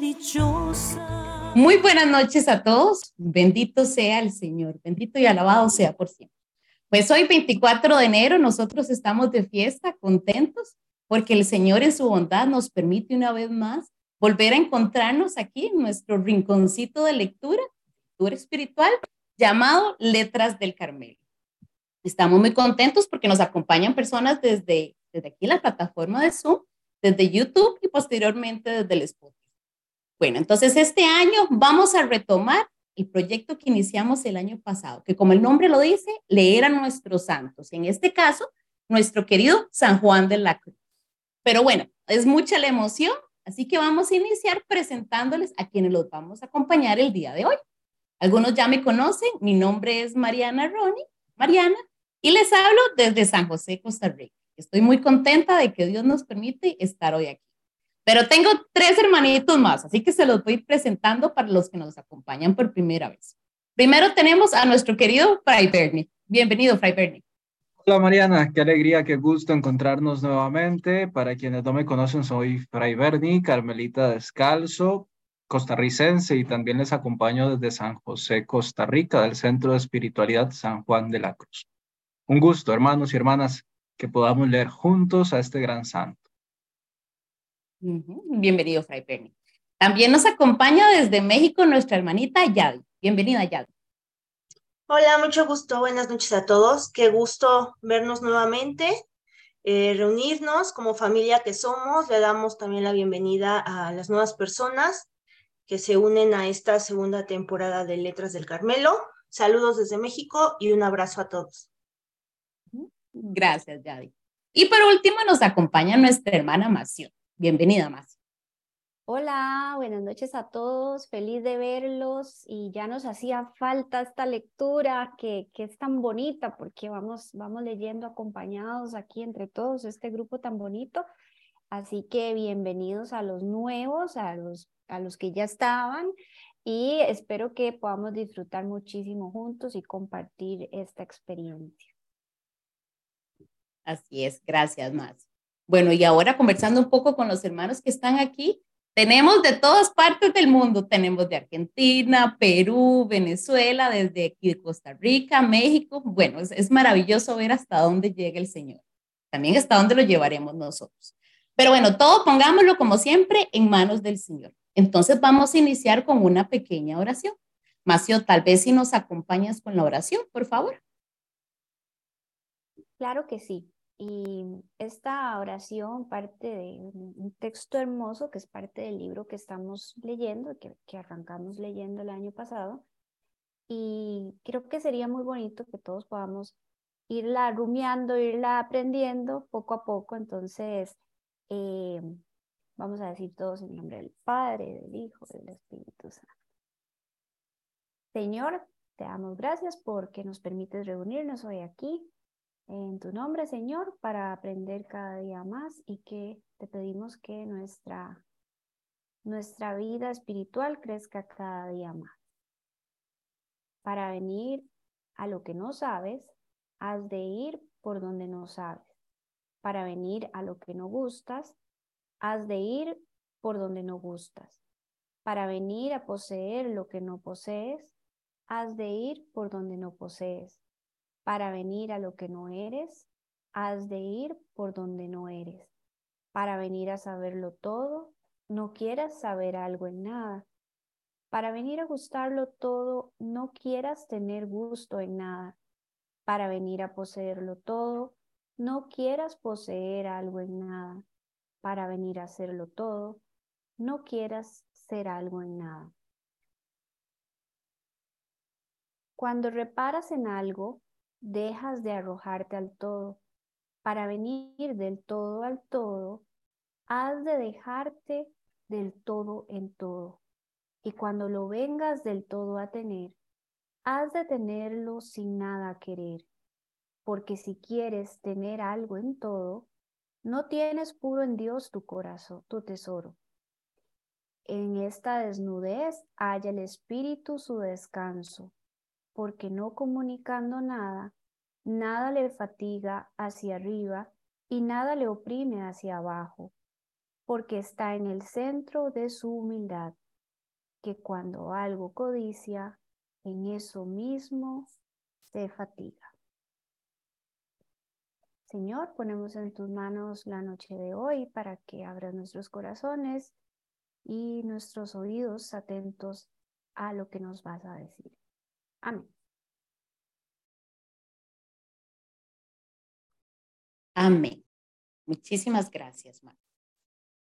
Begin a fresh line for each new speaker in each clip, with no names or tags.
dichosa.
Muy buenas noches a todos. Bendito sea el Señor. Bendito y alabado sea por siempre. Pues hoy 24 de enero nosotros estamos de fiesta, contentos, porque el Señor en su bondad nos permite una vez más volver a encontrarnos aquí en nuestro rinconcito de lectura, lectura espiritual, llamado Letras del Carmelo. Estamos muy contentos porque nos acompañan personas desde, desde aquí la plataforma de Zoom, desde YouTube y posteriormente desde el Spotify. Bueno, entonces este año vamos a retomar el proyecto que iniciamos el año pasado, que como el nombre lo dice, leer a nuestros santos. En este caso, nuestro querido San Juan de la Cruz. Pero bueno, es mucha la emoción, así que vamos a iniciar presentándoles a quienes los vamos a acompañar el día de hoy. Algunos ya me conocen, mi nombre es Mariana Roni, Mariana, y les hablo desde San José, Costa Rica. Estoy muy contenta de que Dios nos permite estar hoy aquí. Pero tengo tres hermanitos más, así que se los voy presentando para los que nos acompañan por primera vez. Primero tenemos a nuestro querido Fray Bernie. Bienvenido, Fray Bernie.
Hola Mariana, qué alegría, qué gusto encontrarnos nuevamente. Para quienes no me conocen, soy Fray Bernie, Carmelita Descalzo, costarricense y también les acompaño desde San José, Costa Rica, del Centro de Espiritualidad San Juan de la Cruz. Un gusto, hermanos y hermanas, que podamos leer juntos a este gran santo.
Bienvenido, Fray Penny. También nos acompaña desde México nuestra hermanita Yadi. Bienvenida, Yadi.
Hola, mucho gusto. Buenas noches a todos. Qué gusto vernos nuevamente, eh, reunirnos como familia que somos. Le damos también la bienvenida a las nuevas personas que se unen a esta segunda temporada de Letras del Carmelo. Saludos desde México y un abrazo a todos.
Gracias, Yadi. Y por último nos acompaña nuestra hermana Mación. Bienvenida, Mación.
Hola, buenas noches a todos, feliz de verlos y ya nos hacía falta esta lectura que, que es tan bonita porque vamos, vamos leyendo acompañados aquí entre todos este grupo tan bonito. Así que bienvenidos a los nuevos, a los, a los que ya estaban y espero que podamos disfrutar muchísimo juntos y compartir esta experiencia.
Así es, gracias más. Bueno, y ahora conversando un poco con los hermanos que están aquí, tenemos de todas partes del mundo, tenemos de Argentina, Perú, Venezuela, desde aquí de Costa Rica, México. Bueno, es, es maravilloso ver hasta dónde llega el Señor. También hasta dónde lo llevaremos nosotros. Pero bueno, todo pongámoslo como siempre en manos del Señor. Entonces vamos a iniciar con una pequeña oración. Macio, tal vez si nos acompañas con la oración, por favor.
Claro que sí. Y esta oración parte de un texto hermoso que es parte del libro que estamos leyendo, que, arrancamos leyendo el año pasado. Y creo que sería muy bonito que todos podamos irla rumiando, irla aprendiendo poco a poco. Entonces, eh, vamos a decir todos en nombre del Padre, del Hijo, del Espíritu Santo. Señor, te damos gracias porque nos permites reunirnos hoy aquí en tu nombre, Señor, para aprender cada día más y que te pedimos que nuestra, nuestra vida espiritual crezca cada día más. Para venir a lo que no sabes, has de ir por donde no sabes. Para venir a lo que no gustas, has de ir por donde no gustas. Para venir a poseer lo que no posees, has de ir por donde no posees para venir a lo que no eres, has de ir por donde no eres. Para venir a saberlo todo, no quieras saber algo en nada. Para venir a gustarlo todo, no quieras tener gusto en nada. Para venir a poseerlo todo, no quieras poseer algo en nada. Para venir a hacerlo todo, no quieras ser algo en nada. Cuando reparas en algo, dejas de arrojarte al todo. Para venir del todo al todo, has de dejarte del todo en todo. Y cuando lo vengas del todo a tener, has de tenerlo sin nada querer. Porque si quieres tener algo en todo, no tienes puro en Dios tu corazón, tu tesoro. En esta desnudez haya el espíritu su descanso porque no comunicando nada, nada le fatiga hacia arriba y nada le oprime hacia abajo, porque está en el centro de su humildad, que cuando algo codicia, en eso mismo se fatiga. Señor, ponemos en tus manos la noche de hoy para que abras nuestros corazones y nuestros oídos atentos a lo que nos vas a decir. Amén.
Amén. Muchísimas gracias, Marta.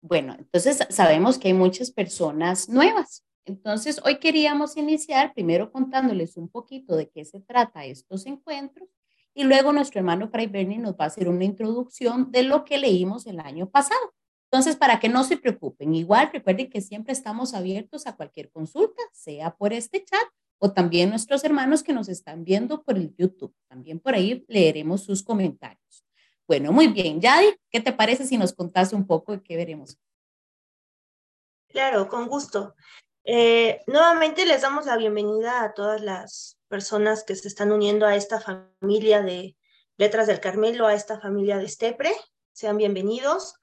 Bueno, entonces sabemos que hay muchas personas nuevas. Entonces, hoy queríamos iniciar primero contándoles un poquito de qué se trata estos encuentros y luego nuestro hermano Fray Bernie nos va a hacer una introducción de lo que leímos el año pasado. Entonces, para que no se preocupen, igual recuerden que siempre estamos abiertos a cualquier consulta, sea por este chat o también nuestros hermanos que nos están viendo por el YouTube. También por ahí leeremos sus comentarios. Bueno, muy bien. Yadi, ¿qué te parece si nos contás un poco de qué veremos?
Claro, con gusto. Eh, nuevamente les damos la bienvenida a todas las personas que se están uniendo a esta familia de Letras del Carmelo, a esta familia de Estepre. Sean bienvenidos.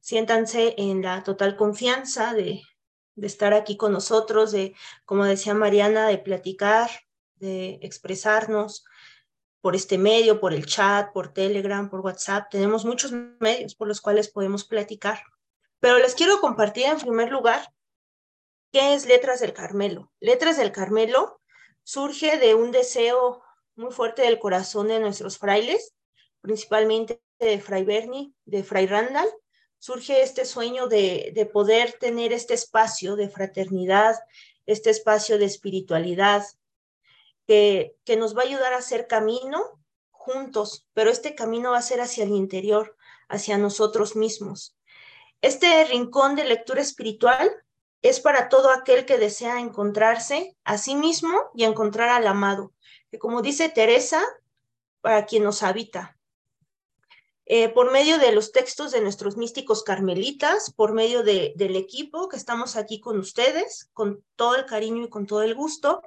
Siéntanse en la total confianza de, de estar aquí con nosotros, de, como decía Mariana, de platicar, de expresarnos, por este medio, por el chat, por Telegram, por WhatsApp. Tenemos muchos medios por los cuales podemos platicar. Pero les quiero compartir en primer lugar qué es Letras del Carmelo. Letras del Carmelo surge de un deseo muy fuerte del corazón de nuestros frailes, principalmente de Fray Berni, de Fray Randall. Surge este sueño de, de poder tener este espacio de fraternidad, este espacio de espiritualidad, que, nos va a ayudar a hacer camino juntos, pero este camino va a ser hacia el interior, hacia nosotros mismos. Este rincón de lectura espiritual es para todo aquel que desea encontrarse a sí mismo y encontrar al amado, que como dice Teresa, para quien nos habita. Eh, por medio de los textos de nuestros místicos carmelitas, por medio del equipo que estamos aquí con ustedes, con todo el cariño y con todo el gusto,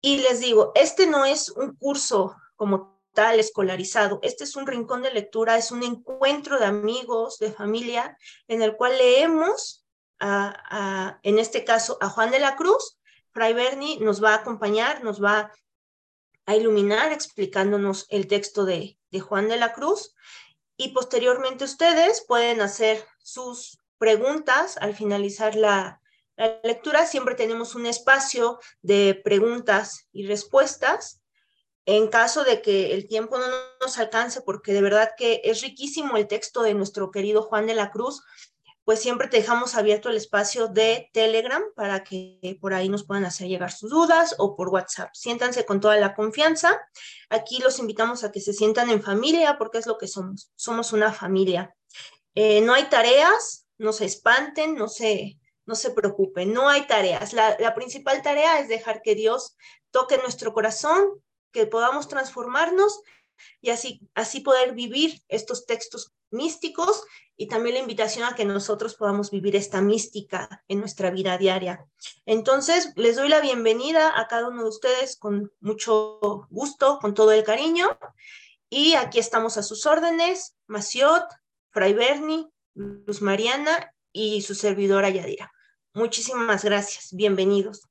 y les digo, este no es un curso como tal escolarizado, este es un rincón de lectura, es un encuentro de amigos, de familia, en el cual leemos, a, en este caso, a Juan de la Cruz. Fray Berni nos va a acompañar, nos va a iluminar explicándonos el texto de, de Juan de la Cruz y posteriormente ustedes pueden hacer sus preguntas al finalizar la, lectura siempre tenemos un espacio de preguntas y respuestas. En caso de que el tiempo no nos alcance, porque de verdad que es riquísimo el texto de nuestro querido Juan de la Cruz, pues siempre te dejamos abierto el espacio de Telegram para que por ahí nos puedan hacer llegar sus dudas o por WhatsApp. Siéntanse con toda la confianza. Aquí los invitamos a que se sientan en familia porque es lo que somos. Somos una familia. Eh, no hay tareas, no se espanten, no se, no se preocupen, no hay tareas. La, principal tarea es dejar que Dios toque nuestro corazón, que podamos transformarnos y así, así poder vivir estos textos místicos y también la invitación a que nosotros podamos vivir esta mística en nuestra vida diaria. Entonces, les doy la bienvenida a cada uno de ustedes con mucho gusto, con todo el cariño. Y aquí estamos a sus órdenes, Maciot, Fray Berni, Luz Mariana y su servidora Yadira. Muchísimas gracias. Bienvenidos.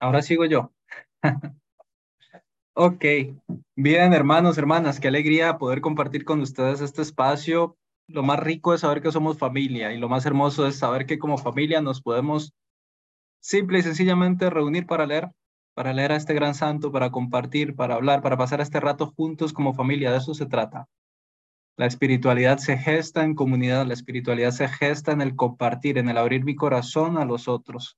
Ahora sigo yo. ok, bien hermanos, hermanas, qué alegría poder compartir con ustedes este espacio. Lo más rico es saber que somos familia y lo más hermoso es saber que como familia nos podemos simple y sencillamente reunir para leer para leer a este gran santo, para compartir, para hablar, para pasar este rato juntos como familia. De eso se trata. La espiritualidad se gesta en comunidad, la espiritualidad se gesta en el compartir, en el abrir mi corazón a los otros.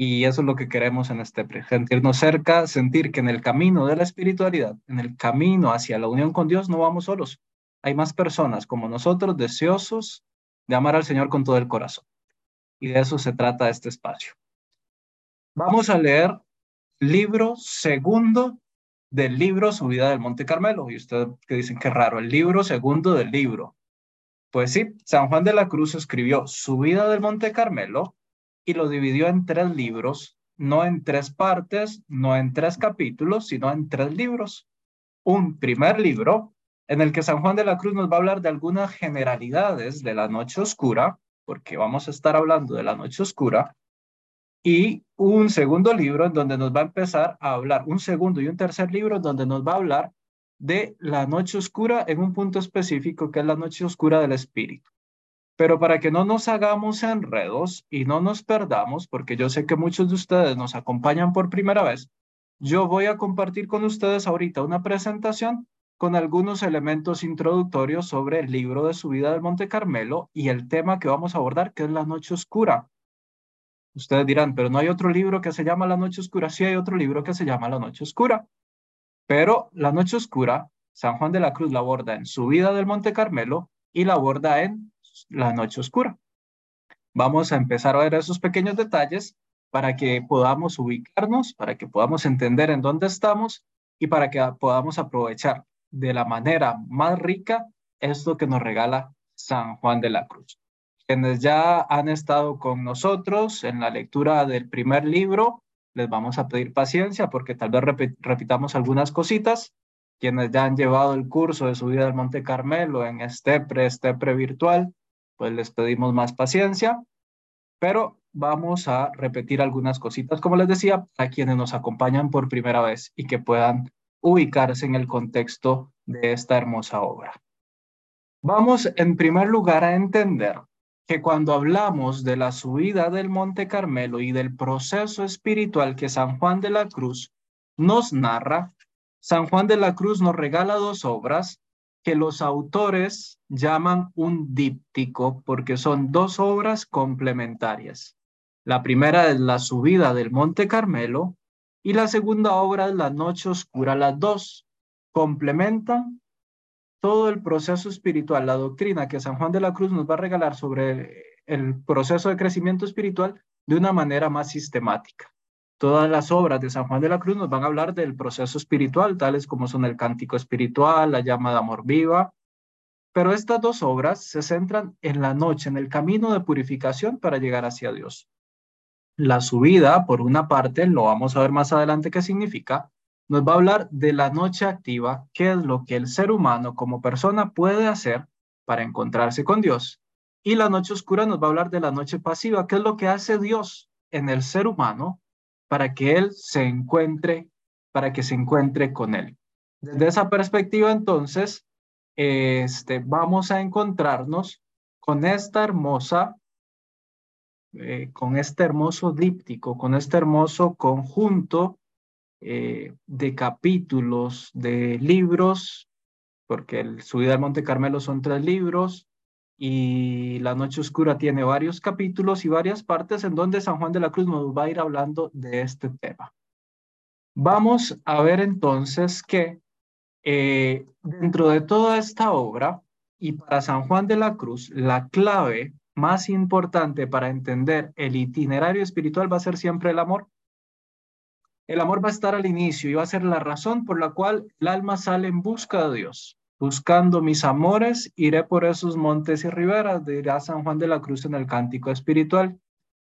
Y eso es lo que queremos en este pre, sentirnos cerca, sentir que en el camino de la espiritualidad, en el camino hacia la unión con Dios, no vamos solos. Hay más personas como nosotros deseosos de amar al Señor con todo el corazón. Y de eso se trata este espacio. Vamos a leer libro segundo del libro Subida del Monte Carmelo. Y ustedes que dicen que raro, el libro segundo del libro. Pues sí, San Juan de la Cruz escribió Subida del Monte Carmelo y lo dividió en tres libros no en tres partes, no en tres capítulos, sino en tres libros. Un primer libro en el que San Juan de la Cruz nos va a hablar de algunas generalidades de la noche oscura, porque vamos a estar hablando de la noche oscura, y un segundo libro en donde nos va a empezar a hablar, un segundo y un tercer libro en donde nos va a hablar de la noche oscura en un punto específico que es la noche oscura del espíritu. Pero para que no nos hagamos enredos y no nos perdamos, porque yo sé que muchos de ustedes nos acompañan por primera vez, yo voy a compartir con ustedes ahorita una presentación con algunos elementos introductorios sobre el libro de su vida del Monte Carmelo y el tema que vamos a abordar, que es la noche oscura. Ustedes dirán, pero no hay otro libro que se llama La Noche Oscura. Sí hay otro libro que se llama La Noche Oscura. Pero La Noche Oscura, San Juan de la Cruz la aborda en su vida del Monte Carmelo y la aborda en la noche oscura. Vamos a empezar a ver esos pequeños detalles para que podamos ubicarnos, para que podamos entender en dónde estamos y para que podamos aprovechar de la manera más rica esto que nos regala San Juan de la Cruz. Quienes ya han estado con nosotros en la lectura del primer libro, les vamos a pedir paciencia porque tal vez repitamos algunas cositas. Quienes ya han llevado el curso de su vida del Monte Carmelo en este pre virtual, pues les pedimos más paciencia, pero vamos a repetir algunas cositas, como les decía, a quienes nos acompañan por primera vez y que puedan ubicarse en el contexto de esta hermosa obra. Vamos en primer lugar a entender que cuando hablamos de la subida del Monte Carmelo y del proceso espiritual que San Juan de la Cruz nos narra, San Juan de la Cruz nos regala dos obras que los autores llaman un díptico porque son dos obras complementarias. La primera es La subida del Monte Carmelo y la segunda obra es La noche oscura. Las dos complementan todo el proceso espiritual, la doctrina que San Juan de la Cruz nos va a regalar sobre el proceso de crecimiento espiritual de una manera más sistemática. Todas las obras de San Juan de la Cruz nos van a hablar del proceso espiritual, tales como son el cántico espiritual, la llama de amor viva. Pero estas dos obras se centran en la noche, en el camino de purificación para llegar hacia Dios. La subida, por una parte, lo vamos a ver más adelante qué significa, nos va a hablar de la noche activa, qué es lo que el ser humano como persona puede hacer para encontrarse con Dios. Y la noche oscura nos va a hablar de la noche pasiva, qué es lo que hace Dios en el ser humano para que él se encuentre, para que se encuentre con él. Desde esa perspectiva, entonces, este, vamos a encontrarnos con esta hermosa, eh, con este hermoso díptico, con este hermoso conjunto eh, de capítulos, de libros, porque el Subida al Monte Carmelo son tres libros, y La Noche Oscura tiene varios capítulos y varias partes en donde San Juan de la Cruz nos va a ir hablando de este tema. Vamos a ver entonces que eh, dentro de toda esta obra y para San Juan de la Cruz, la clave más importante para entender el itinerario espiritual va a ser siempre el amor. El amor va a estar al inicio y va a ser la razón por la cual el alma sale en busca de Dios. Buscando mis amores, iré por esos montes y riberas, dirá San Juan de la Cruz en el cántico espiritual.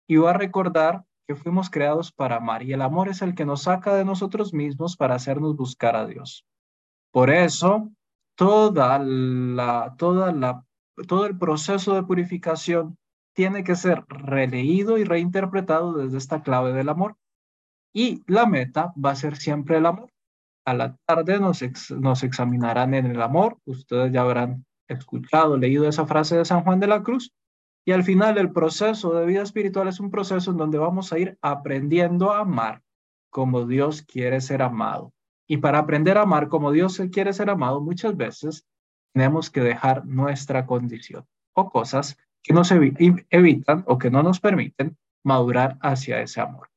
Y va a recordar que fuimos creados para amar y el amor es el que nos saca de nosotros mismos para hacernos buscar a Dios. Por eso, toda toda todo el proceso de purificación tiene que ser releído y reinterpretado desde esta clave del amor. Y la meta va a ser siempre el amor a la tarde nos, nos examinarán en el amor. Ustedes ya habrán escuchado, leído esa frase de San Juan de la Cruz. Y al final el proceso de vida espiritual es un proceso en donde vamos a ir aprendiendo a amar como Dios quiere ser amado. Y para aprender a amar como Dios quiere ser amado, muchas veces tenemos que dejar nuestra condición o cosas que nos evitan o que no nos permiten madurar hacia ese amor.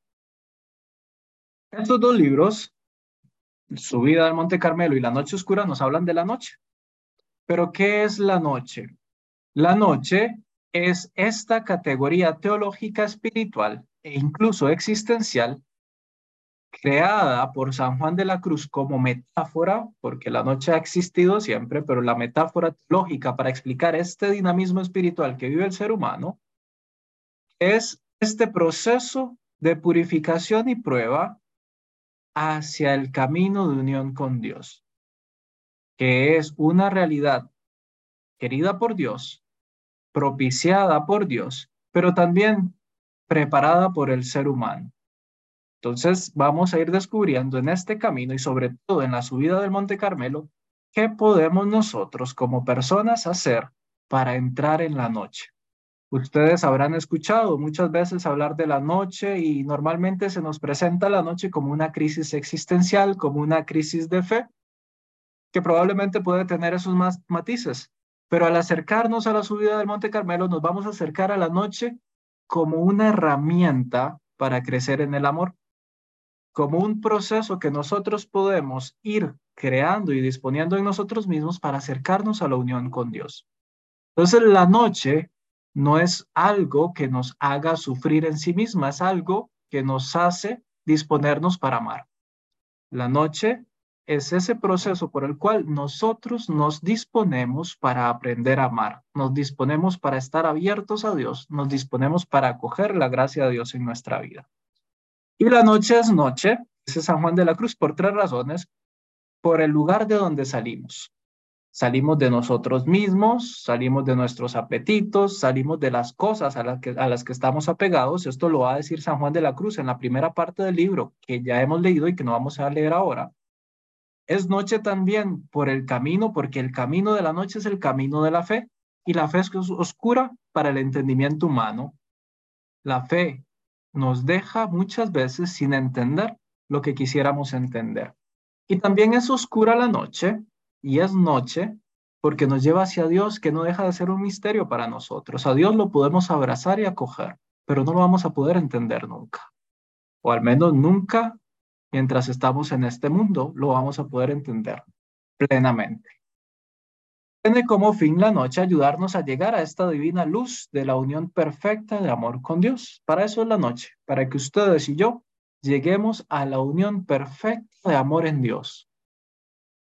Estos dos libros subida al Monte Carmelo y la noche oscura nos hablan de la noche. Pero ¿qué es la noche? La noche es esta categoría teológica espiritual e incluso existencial creada por San Juan de la Cruz como metáfora, porque la noche ha existido siempre, pero la metáfora teológica para explicar este dinamismo espiritual que vive el ser humano es este proceso de purificación y prueba hacia el camino de unión con Dios, que es una realidad querida por Dios, propiciada por Dios, pero también preparada por el ser humano. Entonces vamos a ir descubriendo en este camino y sobre todo en la subida del Monte Carmelo, qué podemos nosotros como personas hacer para entrar en la noche. Ustedes habrán escuchado muchas veces hablar de la noche y normalmente se nos presenta la noche como una crisis existencial, como una crisis de fe, que probablemente puede tener esos matices. Pero al acercarnos a la subida del Monte Carmelo, nos vamos a acercar a la noche como una herramienta para crecer en el amor, como un proceso que nosotros podemos ir creando y disponiendo en nosotros mismos para acercarnos a la unión con Dios. Entonces, la noche no es algo que nos haga sufrir en sí misma, es algo que nos hace disponernos para amar. La noche es ese proceso por el cual nosotros nos disponemos para aprender a amar, nos disponemos para estar abiertos a Dios, nos disponemos para acoger la gracia de Dios en nuestra vida. Y la noche es noche, dice San Juan de la Cruz, por tres razones, por el lugar de donde salimos. Salimos de nosotros mismos, salimos de nuestros apetitos, salimos de las cosas a las, que, a las que estamos apegados. Esto lo va a decir San Juan de la Cruz en la primera parte del libro que ya hemos leído y que no vamos a leer ahora. Es noche también por el camino, porque el camino de la noche es el camino de la fe y la fe es oscura para el entendimiento humano. La fe nos deja muchas veces sin entender lo que quisiéramos entender. Y también es oscura la noche y es noche porque nos lleva hacia Dios que no deja de ser un misterio para nosotros. A Dios lo podemos abrazar y acoger, pero no lo vamos a poder entender nunca. O al menos nunca mientras estamos en este mundo lo vamos a poder entender plenamente. Tiene como fin la noche ayudarnos a llegar a esta divina luz de la unión perfecta de amor con Dios. Para eso es la noche, para que ustedes y yo lleguemos a la unión perfecta de amor en Dios,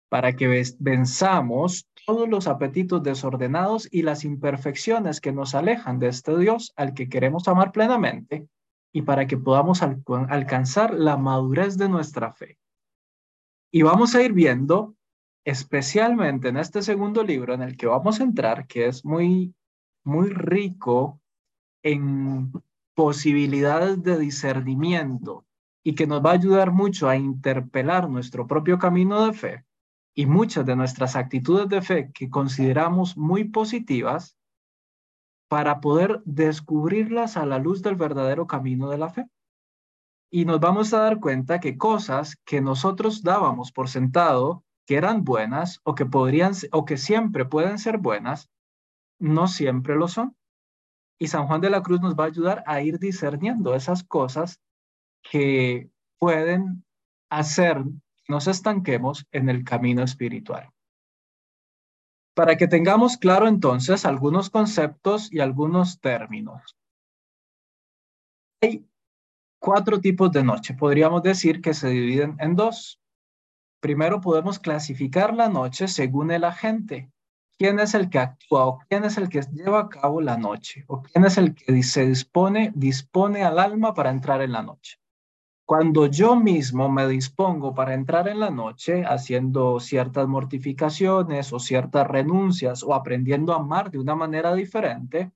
para que venzamos todos los apetitos desordenados y las imperfecciones que nos alejan de este Dios al que queremos amar plenamente y para que podamos alcanzar la madurez de nuestra fe. Y vamos a ir viendo, especialmente en este segundo libro en el que vamos a entrar, que es muy, muy rico en posibilidades de discernimiento y que nos va a ayudar mucho a interpelar nuestro propio camino de fe, y muchas de nuestras actitudes de fe que consideramos muy positivas para poder descubrirlas a la luz del verdadero camino de la fe. Y nos vamos a dar cuenta que cosas que nosotros dábamos por sentado que eran buenas o que podrían o que siempre pueden ser buenas, no siempre lo son. Y San Juan de la Cruz nos va a ayudar a ir discerniendo esas cosas que pueden hacer nos estanquemos en el camino espiritual. Para que tengamos claro entonces algunos conceptos y algunos términos. Hay cuatro tipos de noche. Podríamos decir que se dividen en dos. Primero podemos clasificar la noche según el agente. ¿Quién es el que actúa o quién es el que lleva a cabo la noche? ¿O quién es el que se dispone, dispone al alma para entrar en la noche? Cuando yo mismo me dispongo para entrar en la noche haciendo ciertas mortificaciones o ciertas renuncias o aprendiendo a amar de una manera diferente,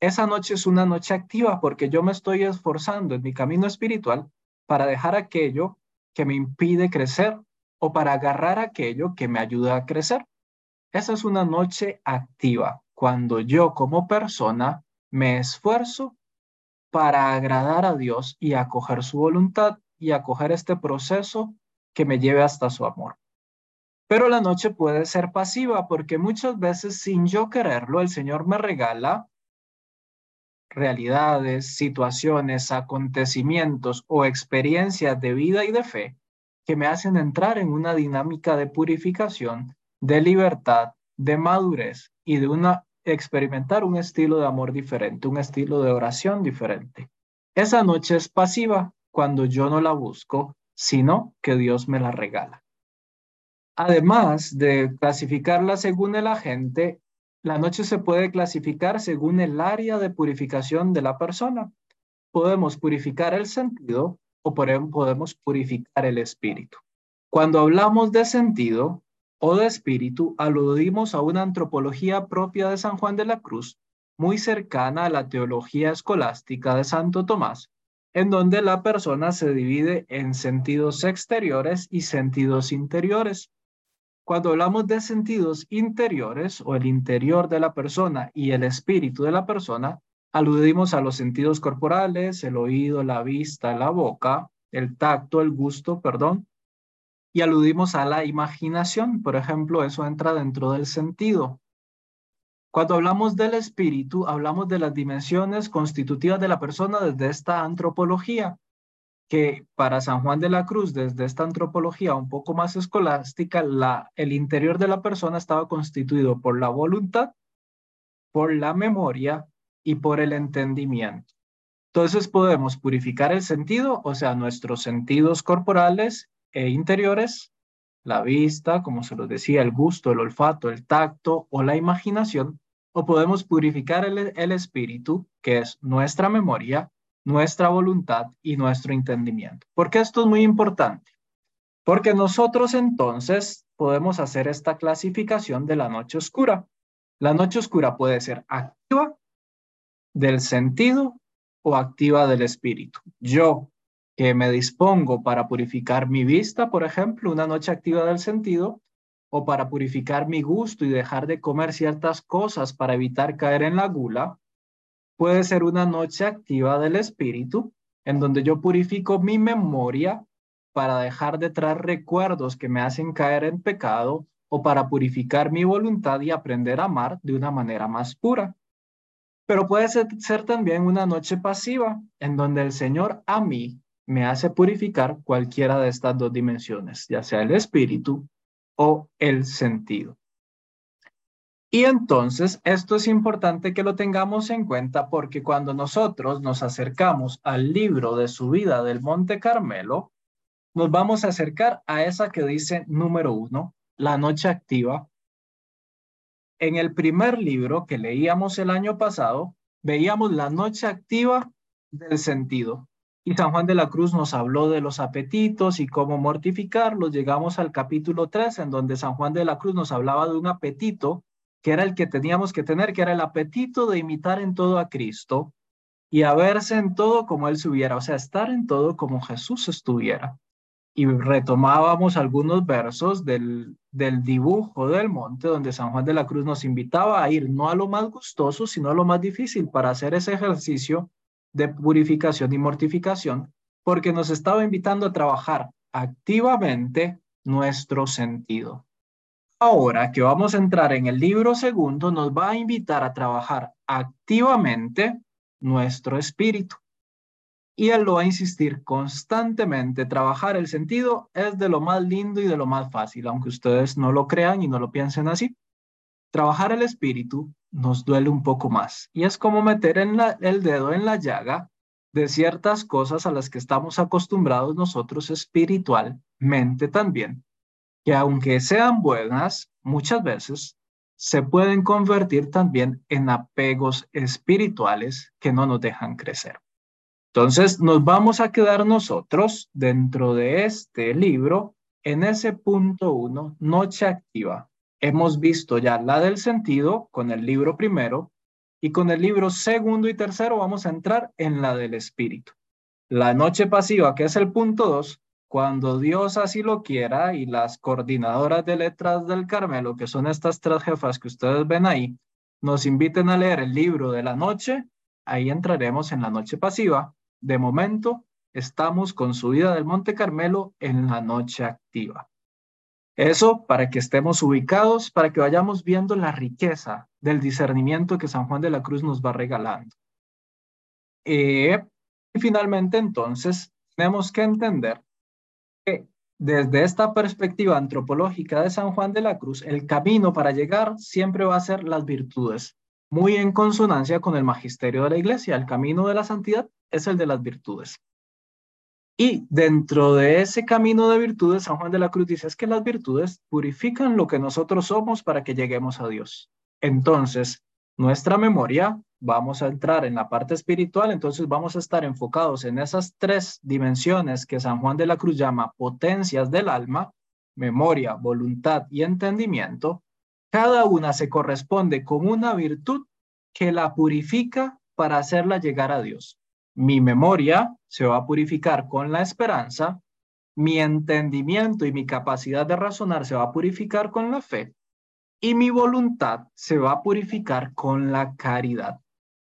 esa noche es una noche activa porque yo me estoy esforzando en mi camino espiritual para dejar aquello que me impide crecer o para agarrar aquello que me ayuda a crecer. Esa es una noche activa, cuando yo como persona me esfuerzo para agradar a Dios y acoger su voluntad y acoger este proceso que me lleve hasta su amor. Pero la noche puede ser pasiva porque muchas veces sin yo quererlo, el Señor me regala realidades, situaciones, acontecimientos o experiencias de vida y de fe que me hacen entrar en una dinámica de purificación, de libertad, de madurez y de una experimentar un estilo de amor diferente, un estilo de oración diferente. Esa noche es pasiva cuando yo no la busco, sino que Dios me la regala. Además de clasificarla según el agente, la noche se puede clasificar según el área de purificación de la persona. podemos purificar el sentido o podemos purificar el espíritu. Cuando hablamos de sentido o de espíritu, aludimos a una antropología propia de San Juan de la Cruz, muy cercana a la teología escolástica de Santo Tomás, en donde la persona se divide en sentidos exteriores y sentidos interiores. Cuando hablamos de sentidos interiores o el interior de la persona y el espíritu de la persona, aludimos a los sentidos corporales, el oído, la vista, la boca, el tacto, el gusto, perdón, y aludimos a la imaginación. Por ejemplo, eso entra dentro del sentido. Cuando hablamos del espíritu, hablamos de las dimensiones constitutivas de la persona desde esta antropología, que para San Juan de la Cruz, desde esta antropología un poco más escolástica, el interior de la persona estaba constituido por la voluntad, por la memoria y por el entendimiento. Entonces podemos purificar el sentido, o sea, nuestros sentidos corporales e interiores, la vista, como se los decía, el gusto, el olfato, el tacto o la imaginación, o podemos purificar el, espíritu, que es nuestra memoria, nuestra voluntad y nuestro entendimiento. ¿Por qué esto es muy importante? Porque nosotros entonces podemos hacer esta clasificación de la noche oscura. La noche oscura puede ser activa del sentido o activa del espíritu. Yo que me dispongo para purificar mi vista, por ejemplo, una noche activa del sentido, o para purificar mi gusto y dejar de comer ciertas cosas para evitar caer en la gula, puede ser una noche activa del espíritu, en donde yo purifico mi memoria para dejar de traer recuerdos que me hacen caer en pecado o para purificar mi voluntad y aprender a amar de una manera más pura. Pero puede ser, ser también una noche pasiva, en donde el Señor a mí me hace purificar cualquiera de estas dos dimensiones, ya sea el espíritu o el sentido. Y entonces esto es importante que lo tengamos en cuenta porque cuando nosotros nos acercamos al libro de su vida del Monte Carmelo, nos vamos a acercar a esa que dice número uno, la noche activa. En el primer libro que leíamos el año pasado, veíamos la noche activa del sentido. Y San Juan de la Cruz nos habló de los apetitos y cómo mortificarlos. Llegamos al capítulo 3, en donde San Juan de la Cruz nos hablaba de un apetito, que era el que teníamos que tener, que era el apetito de imitar en todo a Cristo y a verse en todo como Él subiera, o sea, estar en todo como Jesús estuviera. Y retomábamos algunos versos del, del dibujo del monte, donde San Juan de la Cruz nos invitaba a ir no a lo más gustoso, sino a lo más difícil para hacer ese ejercicio de purificación y mortificación, porque nos estaba invitando a trabajar activamente nuestro sentido. Ahora que vamos a entrar en el libro segundo, nos va a invitar a trabajar activamente nuestro espíritu. Y él lo va a insistir constantemente. Trabajar el sentido es de lo más lindo y de lo más fácil, aunque ustedes no lo crean y no lo piensen así. Trabajar el espíritu nos duele un poco más. Y es como meter el dedo en la llaga de ciertas cosas a las que estamos acostumbrados nosotros espiritualmente también, que aunque sean buenas, muchas veces se pueden convertir también en apegos espirituales que no nos dejan crecer. Entonces, nos vamos a quedar nosotros dentro de este libro en ese punto uno, noche activa, Hemos visto ya la del sentido con el libro primero y con el libro segundo y tercero vamos a entrar en la del espíritu. La noche pasiva, que es el punto dos, cuando Dios así lo quiera y las coordinadoras de letras del Carmelo, que son estas tres jefas que ustedes ven ahí, nos inviten a leer el libro de la noche, ahí entraremos en la noche pasiva. De momento, estamos con su vida del Monte Carmelo en la noche activa. Eso para que estemos ubicados, para que vayamos viendo la riqueza del discernimiento que San Juan de la Cruz nos va regalando. Y finalmente, entonces, tenemos que entender que desde esta perspectiva antropológica de San Juan de la Cruz, el camino para llegar siempre va a ser las virtudes, muy en consonancia con el magisterio de la Iglesia. El camino de la santidad es el de las virtudes. Y dentro de ese camino de virtudes, San Juan de la Cruz dice es que las virtudes purifican lo que nosotros somos para que lleguemos a Dios. Entonces, nuestra memoria, vamos a entrar en la parte espiritual, entonces vamos a estar enfocados en esas tres dimensiones que San Juan de la Cruz llama potencias del alma, memoria, voluntad y entendimiento. Cada una se corresponde con una virtud que la purifica para hacerla llegar a Dios. Mi memoria se va a purificar con la esperanza, mi entendimiento y mi capacidad de razonar se va a purificar con la fe y mi voluntad se va a purificar con la caridad.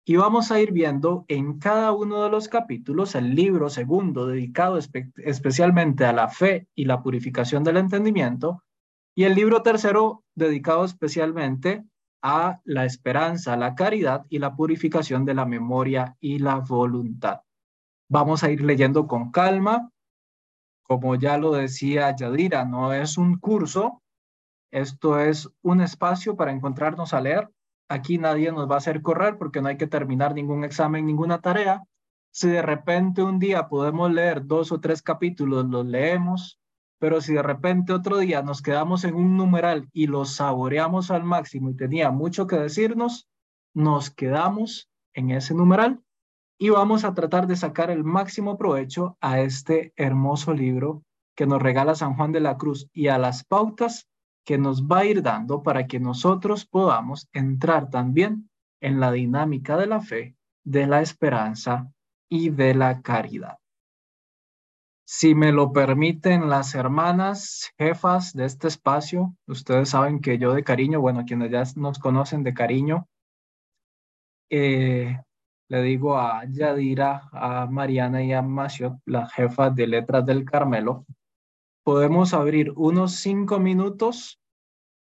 Y vamos a ir viendo en cada uno de los capítulos el libro segundo dedicado especialmente a la fe y la purificación del entendimiento y el libro tercero dedicado especialmente a la esperanza, la caridad y la purificación de la memoria y la voluntad. Vamos a ir leyendo con calma. Como ya lo decía Yadira, no es un curso, esto es un espacio para encontrarnos a leer. Aquí nadie nos va a hacer correr porque no hay que terminar ningún examen, ninguna tarea. Si de repente un día podemos leer dos o tres capítulos, los leemos, pero si de repente otro día nos quedamos en un numeral y lo saboreamos al máximo y tenía mucho que decirnos, nos quedamos en ese numeral y vamos a tratar de sacar el máximo provecho a este hermoso libro que nos regala San Juan de la Cruz y a las pautas que nos va a ir dando para que nosotros podamos entrar también en la dinámica de la fe, de la esperanza y de la caridad. Si me lo permiten las hermanas jefas de este espacio, ustedes saben que yo de cariño, bueno, quienes ya nos conocen de cariño, eh, le digo a Yadira, a Mariana y a Macio, las jefas de Letras del Carmelo, podemos abrir unos cinco minutos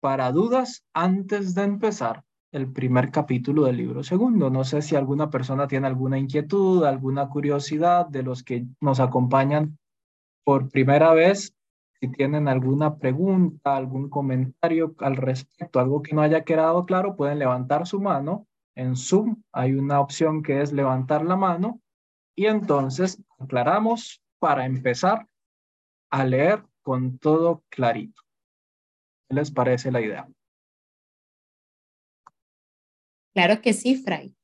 para dudas antes de empezar el primer capítulo del libro segundo. No sé si alguna persona tiene alguna inquietud, alguna curiosidad de los que nos acompañan por primera vez, si tienen alguna pregunta, algún comentario al respecto, algo que no haya quedado claro, pueden levantar su mano. En Zoom hay una opción que es levantar la mano y entonces aclaramos para empezar a leer con todo clarito. ¿Qué les parece la idea?
Claro que sí, Fray.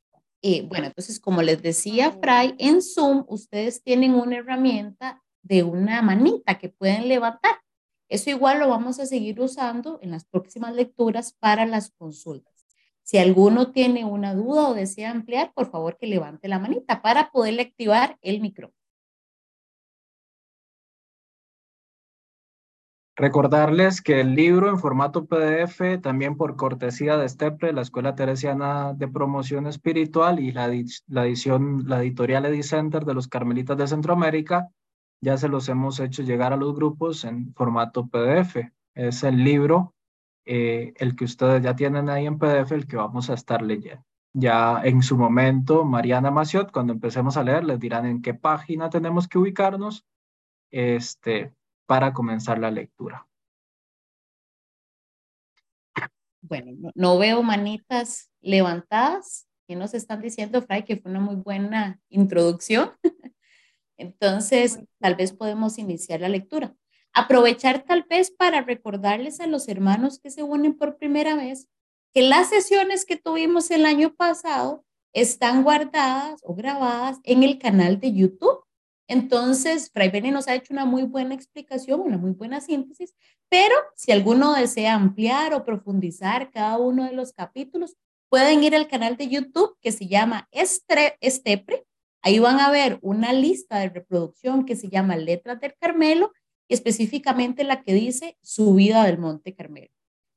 Y bueno, entonces, como les decía Fray, en Zoom ustedes tienen una herramienta de una manita que pueden levantar. Eso igual lo vamos a seguir usando en las próximas lecturas para las consultas. Si alguno tiene una duda o desea ampliar, por favor que levante la manita para poderle activar el micrófono.
Recordarles que el libro en formato PDF, también por cortesía de STEPRE, la Escuela Teresiana de Promoción Espiritual y la, la edición, la editorial Edicenter de los Carmelitas de Centroamérica, ya se los hemos hecho llegar a los grupos en formato PDF. Es el libro, eh, el que ustedes ya tienen ahí en PDF, el que vamos a estar leyendo. Ya en su momento, Mariana Maciot, cuando empecemos a leer, les dirán en qué página tenemos que ubicarnos este, para comenzar la lectura.
Bueno, no, veo manitas levantadas. ¿Qué nos están diciendo, Fray? Que fue una muy buena introducción. Entonces, tal vez podemos iniciar la lectura. Aprovechar tal vez para recordarles a los hermanos que se unen por primera vez que las sesiones que tuvimos el año pasado están guardadas o grabadas en el canal de YouTube. Entonces, Fray Beni nos ha hecho una muy buena explicación, una muy buena síntesis, pero si alguno desea ampliar o profundizar cada uno de los capítulos, pueden ir al canal de YouTube que se llama Estepre Ahí van a ver una lista de reproducción que se llama Letras del Carmelo y específicamente la que dice Subida del Monte Carmelo.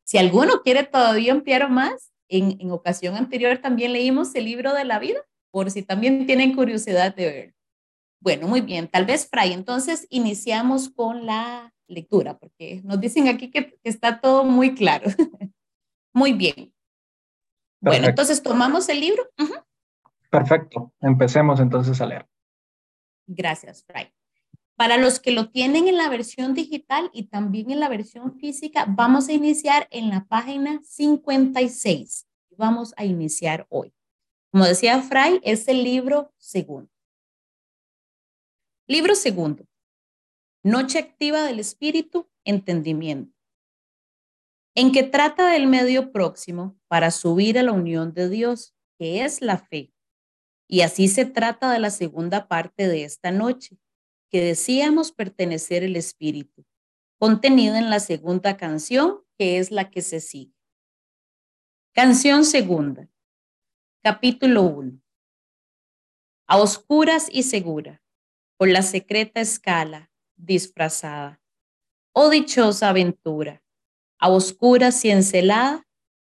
Si alguno quiere todavía ampliar más, en, en ocasión anterior también leímos el libro de la vida, por si también tienen curiosidad de ver. Bueno, muy bien, tal vez Fray, entonces iniciamos con la lectura, porque nos dicen aquí que, está todo muy claro. muy bien. Bueno, entonces tomamos el libro.
Perfecto, empecemos entonces a leer.
Gracias, Fray. Para los que lo tienen en la versión digital y también en la versión física, vamos a iniciar en la página 56. Vamos a iniciar hoy. Como decía Fray, es el libro segundo. Libro segundo. Noche activa del espíritu, entendimiento. en que trata del medio próximo para subir a la unión de Dios, que es la fe. Y así se trata de la segunda parte de esta noche, que decíamos pertenecer el Espíritu, contenida en la segunda canción, que es la que se sigue. Canción segunda, capítulo 1. A oscuras y segura, por la secreta escala disfrazada. Oh dichosa aventura, a oscuras y encelada,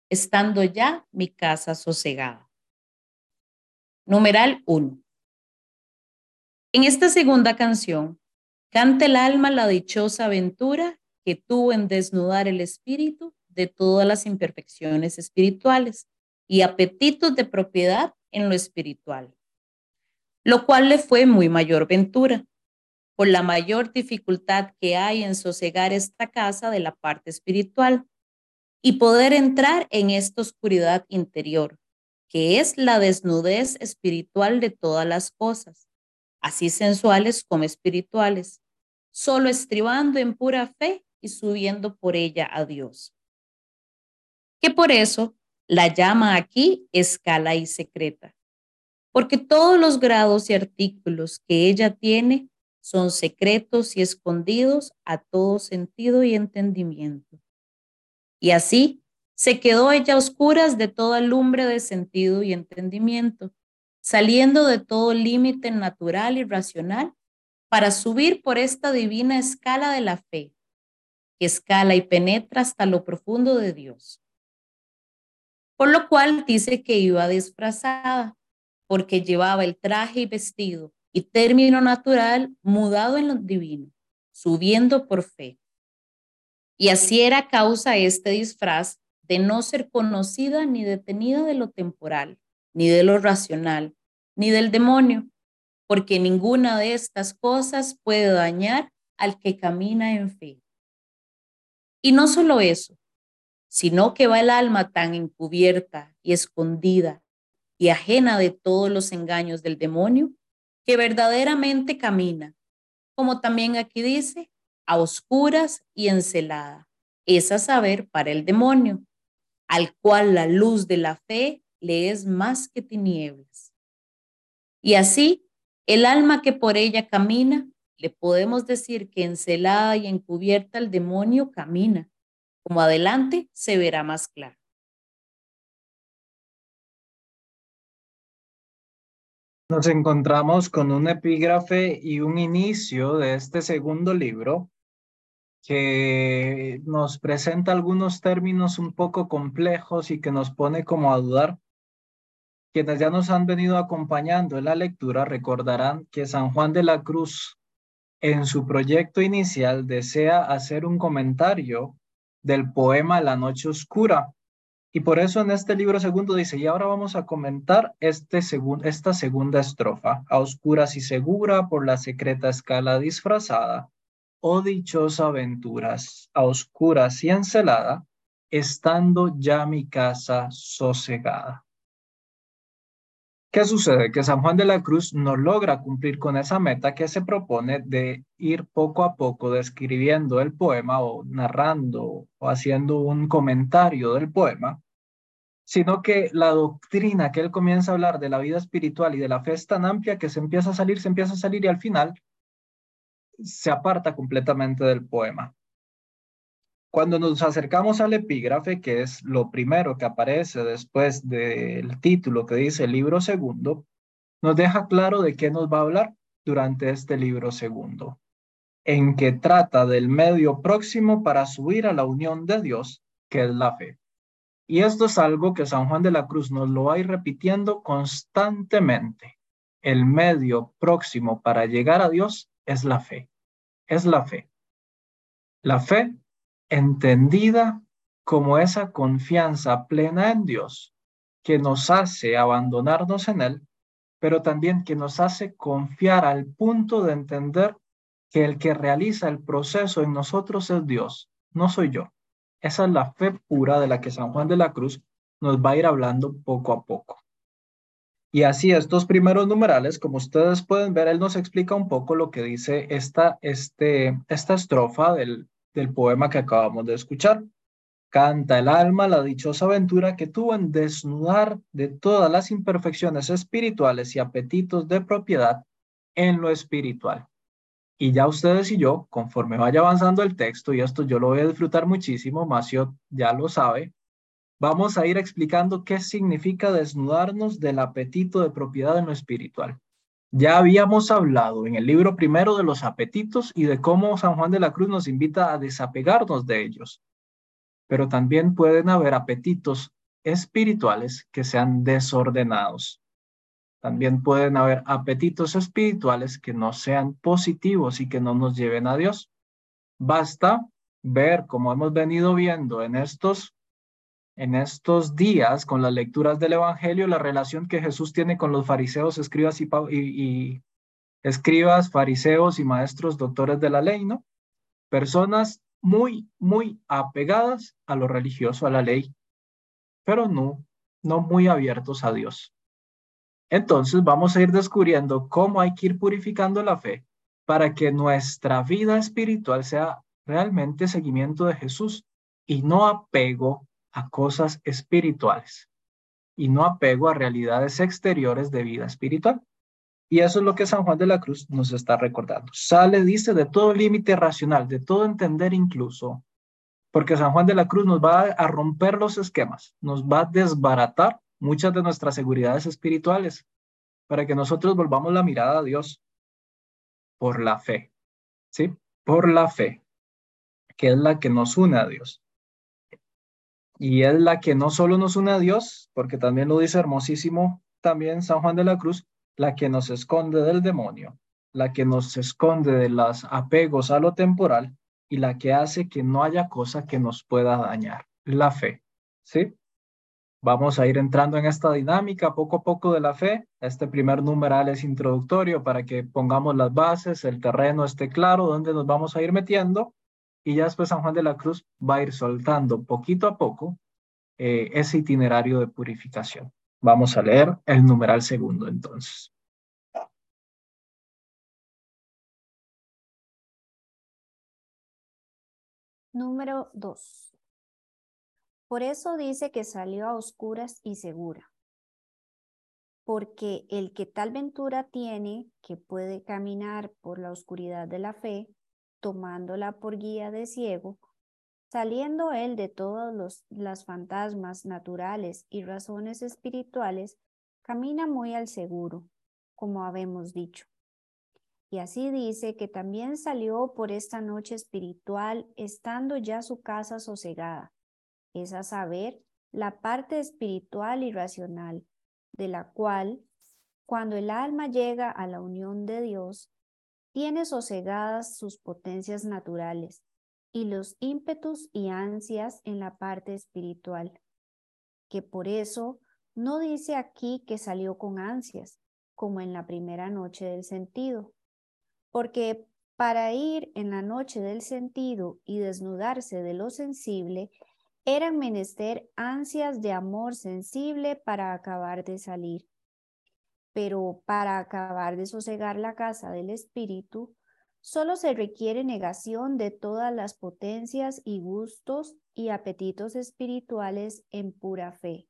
estando ya mi casa sosegada. Numeral 1. En esta segunda canción, canta el alma la dichosa aventura que tuvo en desnudar el espíritu de todas las imperfecciones espirituales y apetitos de propiedad en lo espiritual, lo cual le fue muy mayor ventura, por la mayor dificultad que hay en sosegar esta casa de la parte espiritual y poder entrar en esta oscuridad interior, que es la desnudez espiritual de todas las cosas, así sensuales como espirituales, solo estribando en pura fe y subiendo por ella a Dios. Que por eso la llama aquí escala y secreta, porque todos los grados y artículos que ella tiene son secretos y escondidos a todo sentido y entendimiento. Y así se quedó ella a oscuras de toda lumbre de sentido y entendimiento, saliendo de todo límite natural y racional para subir por esta divina escala de la fe, que escala y penetra hasta lo profundo de Dios. Por lo cual dice que iba disfrazada, porque llevaba el traje y vestido y término natural mudado en lo divino, subiendo por fe. Y así era causa este disfraz de no ser conocida ni detenida de lo temporal, ni de lo racional, ni del demonio, porque ninguna de estas cosas puede dañar al que camina en fe. Y no solo eso, sino que va el alma tan encubierta y escondida y ajena de todos los engaños del demonio, que verdaderamente camina, como también aquí dice, a oscuras y encelada, es a saber para el demonio, al cual la luz de la fe le es más que tinieblas. Y así, el alma que por ella camina, le podemos decir que encelada y encubierta el demonio camina, como adelante se verá más claro.
Nos encontramos con un epígrafe y un inicio de este segundo libro que nos presenta algunos términos un poco complejos y que nos pone como a dudar. Quienes ya nos han venido acompañando en la lectura recordarán que San Juan de la Cruz en su proyecto inicial desea hacer un comentario del poema La Noche Oscura. Y por eso en este libro segundo dice, y ahora vamos a comentar este esta segunda estrofa, a oscuras y segura por la secreta escala disfrazada, oh dichosa aventuras, a oscuras y encelada, estando ya mi casa sosegada. ¿Qué sucede? Que San Juan de la Cruz no logra cumplir con esa meta que se propone de ir poco a poco describiendo el poema o narrando o haciendo un comentario del poema, sino que la doctrina que él comienza a hablar de la vida espiritual y de la fe es tan amplia que se empieza a salir, se empieza a salir y al final se aparta completamente del poema. Cuando nos acercamos al epígrafe, que es lo primero que aparece después del título que dice libro segundo, nos deja claro de qué nos va a hablar durante este libro segundo, en que trata del medio próximo para subir a la unión de Dios, que es la fe. Y esto es algo que San Juan de la Cruz nos lo va a ir repitiendo constantemente. El medio próximo para llegar a Dios es la fe es la fe. La fe entendida como esa confianza plena en Dios que nos hace abandonarnos en Él, pero también que nos hace confiar al punto de entender que el que realiza el proceso en nosotros es Dios, no soy yo. Esa es la fe pura de la que San Juan de la Cruz nos va a ir hablando poco a poco. Y así estos primeros numerales, como ustedes pueden ver, él nos explica un poco lo que dice esta, este, esta estrofa del, del poema que acabamos de escuchar. Canta el alma la dichosa aventura que tuvo en desnudar de todas las imperfecciones espirituales y apetitos de propiedad en lo espiritual. Y ya ustedes y yo, conforme vaya avanzando el texto, y esto yo lo voy a disfrutar muchísimo, Macio ya lo sabe, vamos a ir explicando qué significa desnudarnos del apetito de propiedad en lo espiritual. Ya habíamos hablado en el libro primero de los apetitos y de cómo San Juan de la Cruz nos invita a desapegarnos de ellos pero también pueden haber apetitos espirituales que sean desordenados. También pueden haber apetitos espirituales que no sean positivos y que no nos lleven a Dios. Basta ver, como hemos venido viendo en estos, en estos días con las lecturas del Evangelio, la relación que Jesús tiene con los fariseos, escribas y, escribas, fariseos y maestros doctores de la ley, ¿no? Personas muy, muy apegadas a lo religioso, a la ley, pero no, no muy abiertos a Dios. Entonces vamos a ir descubriendo cómo hay que ir purificando la fe para que nuestra vida espiritual sea realmente seguimiento de Jesús y no apego a cosas espirituales y no apego a realidades exteriores de vida espiritual. Y eso es lo que San Juan de la Cruz nos está recordando. Sale, dice, de todo límite racional, de todo entender incluso, porque San Juan de la Cruz nos va a romper los esquemas, nos va a desbaratar muchas de nuestras seguridades espirituales para que nosotros volvamos la mirada a Dios por la fe, ¿sí? Por la fe, que es la que nos une a Dios. Y es la que no solo nos une a Dios, porque también lo dice hermosísimo también San Juan de la Cruz, la que nos esconde del demonio, la que nos esconde de los apegos a lo temporal y la que hace que no haya cosa que nos pueda dañar, la fe. ¿Sí? Vamos a ir entrando en esta dinámica poco a poco de la fe. Este primer numeral es introductorio para que pongamos las bases, el terreno esté claro, dónde nos vamos a ir metiendo. Y ya después San Juan de la Cruz va a ir soltando poquito a poco eh, ese itinerario de purificación. Vamos a leer el numeral segundo entonces.
Número 2. Por eso dice que salió a oscuras y segura. Porque el que tal ventura tiene, que puede caminar por la oscuridad de la fe, tomándola por guía de ciego, Saliendo él de todos los fantasmas naturales y razones espirituales, camina muy al seguro, como habemos dicho. Y así dice que también salió por esta noche espiritual, estando ya su casa sosegada, es a saber, la parte espiritual y racional, de la cual, cuando el alma llega a la unión de Dios, tiene sosegadas sus potencias naturales y los ímpetus y ansias en la parte espiritual, que por eso no dice aquí que salió con ansias, como en la primera noche del sentido, porque para ir en la noche del sentido y desnudarse de lo sensible, eran menester ansias de amor sensible para acabar de salir. Pero para acabar de sosegar la casa del espíritu, Solo se requiere negación de todas las potencias y gustos y apetitos espirituales en pura fe,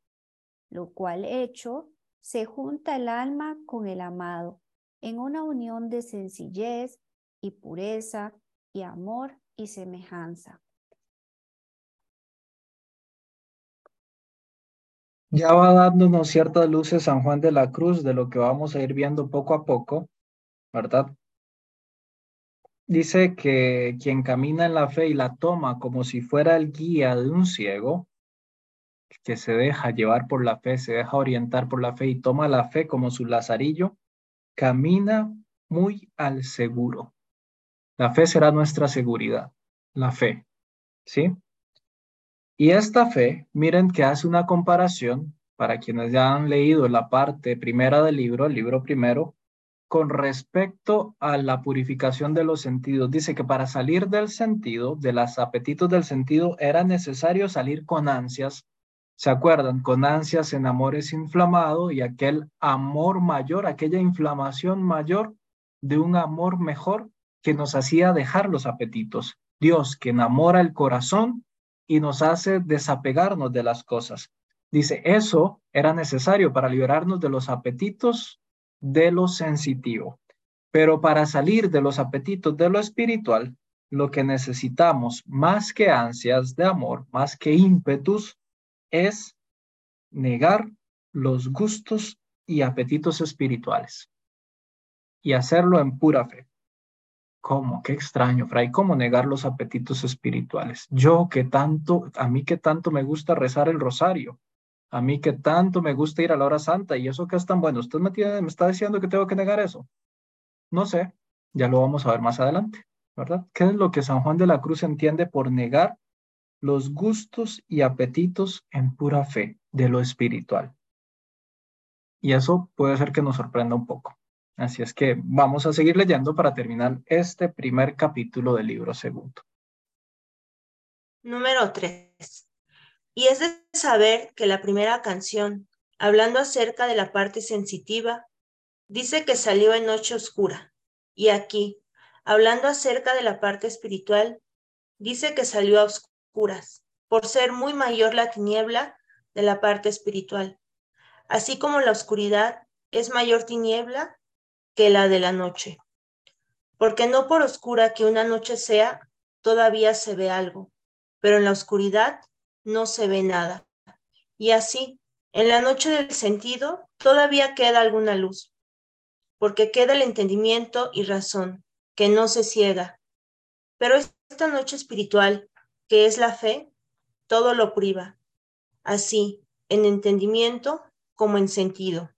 lo cual hecho se junta el alma con el amado en una unión de sencillez y pureza y amor y semejanza.
Ya va dándonos ciertas luces San Juan de la Cruz de lo que vamos a ir viendo poco a poco, ¿verdad? dice que quien camina en la fe y la toma como si fuera el guía de un ciego, que se deja llevar por la fe, se deja orientar por la fe y toma la fe como su lazarillo, camina muy al seguro. La fe será nuestra seguridad, la fe, ¿sí? Y esta fe, miren que hace una comparación, para quienes ya han leído la parte primera del libro, el libro primero, con respecto a la purificación de los sentidos. Dice que para salir del sentido, de los apetitos del sentido, era necesario salir con ansias. ¿Se acuerdan? Con ansias en amores inflamado y aquel amor mayor, aquella inflamación mayor de un amor mejor que nos hacía dejar los apetitos. Dios que enamora el corazón y nos hace desapegarnos de las cosas. Dice, eso era necesario para liberarnos de los apetitos de lo sensitivo. Pero para salir de los apetitos de lo espiritual, lo que necesitamos más que ansias de amor, más que ímpetus, es negar los gustos y apetitos espirituales y hacerlo en pura fe. ¿Cómo? Qué extraño, Fray. ¿Cómo negar los apetitos espirituales? Yo que tanto, a mí que tanto me gusta rezar el rosario, a mí que tanto me gusta ir a la hora santa y eso que es tan bueno, ¿usted me, me está diciendo que tengo que negar eso? No sé, ya lo vamos a ver más adelante. ¿verdad? ¿Qué es lo que San Juan de la Cruz entiende por negar los gustos y apetitos en pura fe de lo espiritual? Y eso puede ser que nos sorprenda un poco. Así es que vamos a seguir leyendo para terminar este primer capítulo del libro segundo.
Número 3. Y es de saber que la primera canción, hablando acerca de la parte sensitiva, dice que salió en noche oscura. Y aquí, hablando acerca de la parte espiritual, dice que salió a oscuras, por ser muy mayor la tiniebla de la parte espiritual, así como la oscuridad es mayor tiniebla que la de la noche. Porque no por oscura que una noche sea, todavía se ve algo, pero en la oscuridad no se ve nada. Y así, en la noche del sentido, todavía queda alguna luz, porque queda el entendimiento y razón, que no se ciega. Pero esta noche espiritual, que es la fe, todo lo priva, así en entendimiento como en sentido.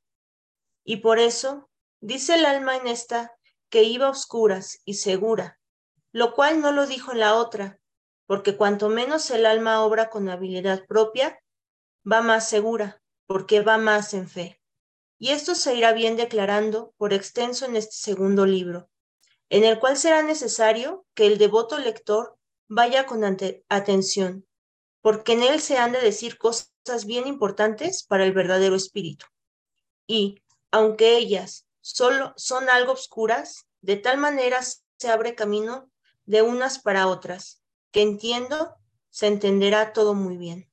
Y por eso dice el alma en esta que iba oscuras y segura, lo cual no lo dijo en la otra, porque cuanto menos el alma obra con habilidad propia, va más segura, porque va más en fe. Y esto se irá bien declarando por extenso en este segundo libro, en el cual será necesario que el devoto lector vaya con atención, porque en él se han de decir cosas bien importantes para el verdadero espíritu. Y, aunque ellas solo son algo obscuras, de tal manera se abre camino de unas para otras, que entiendo se entenderá todo muy bien.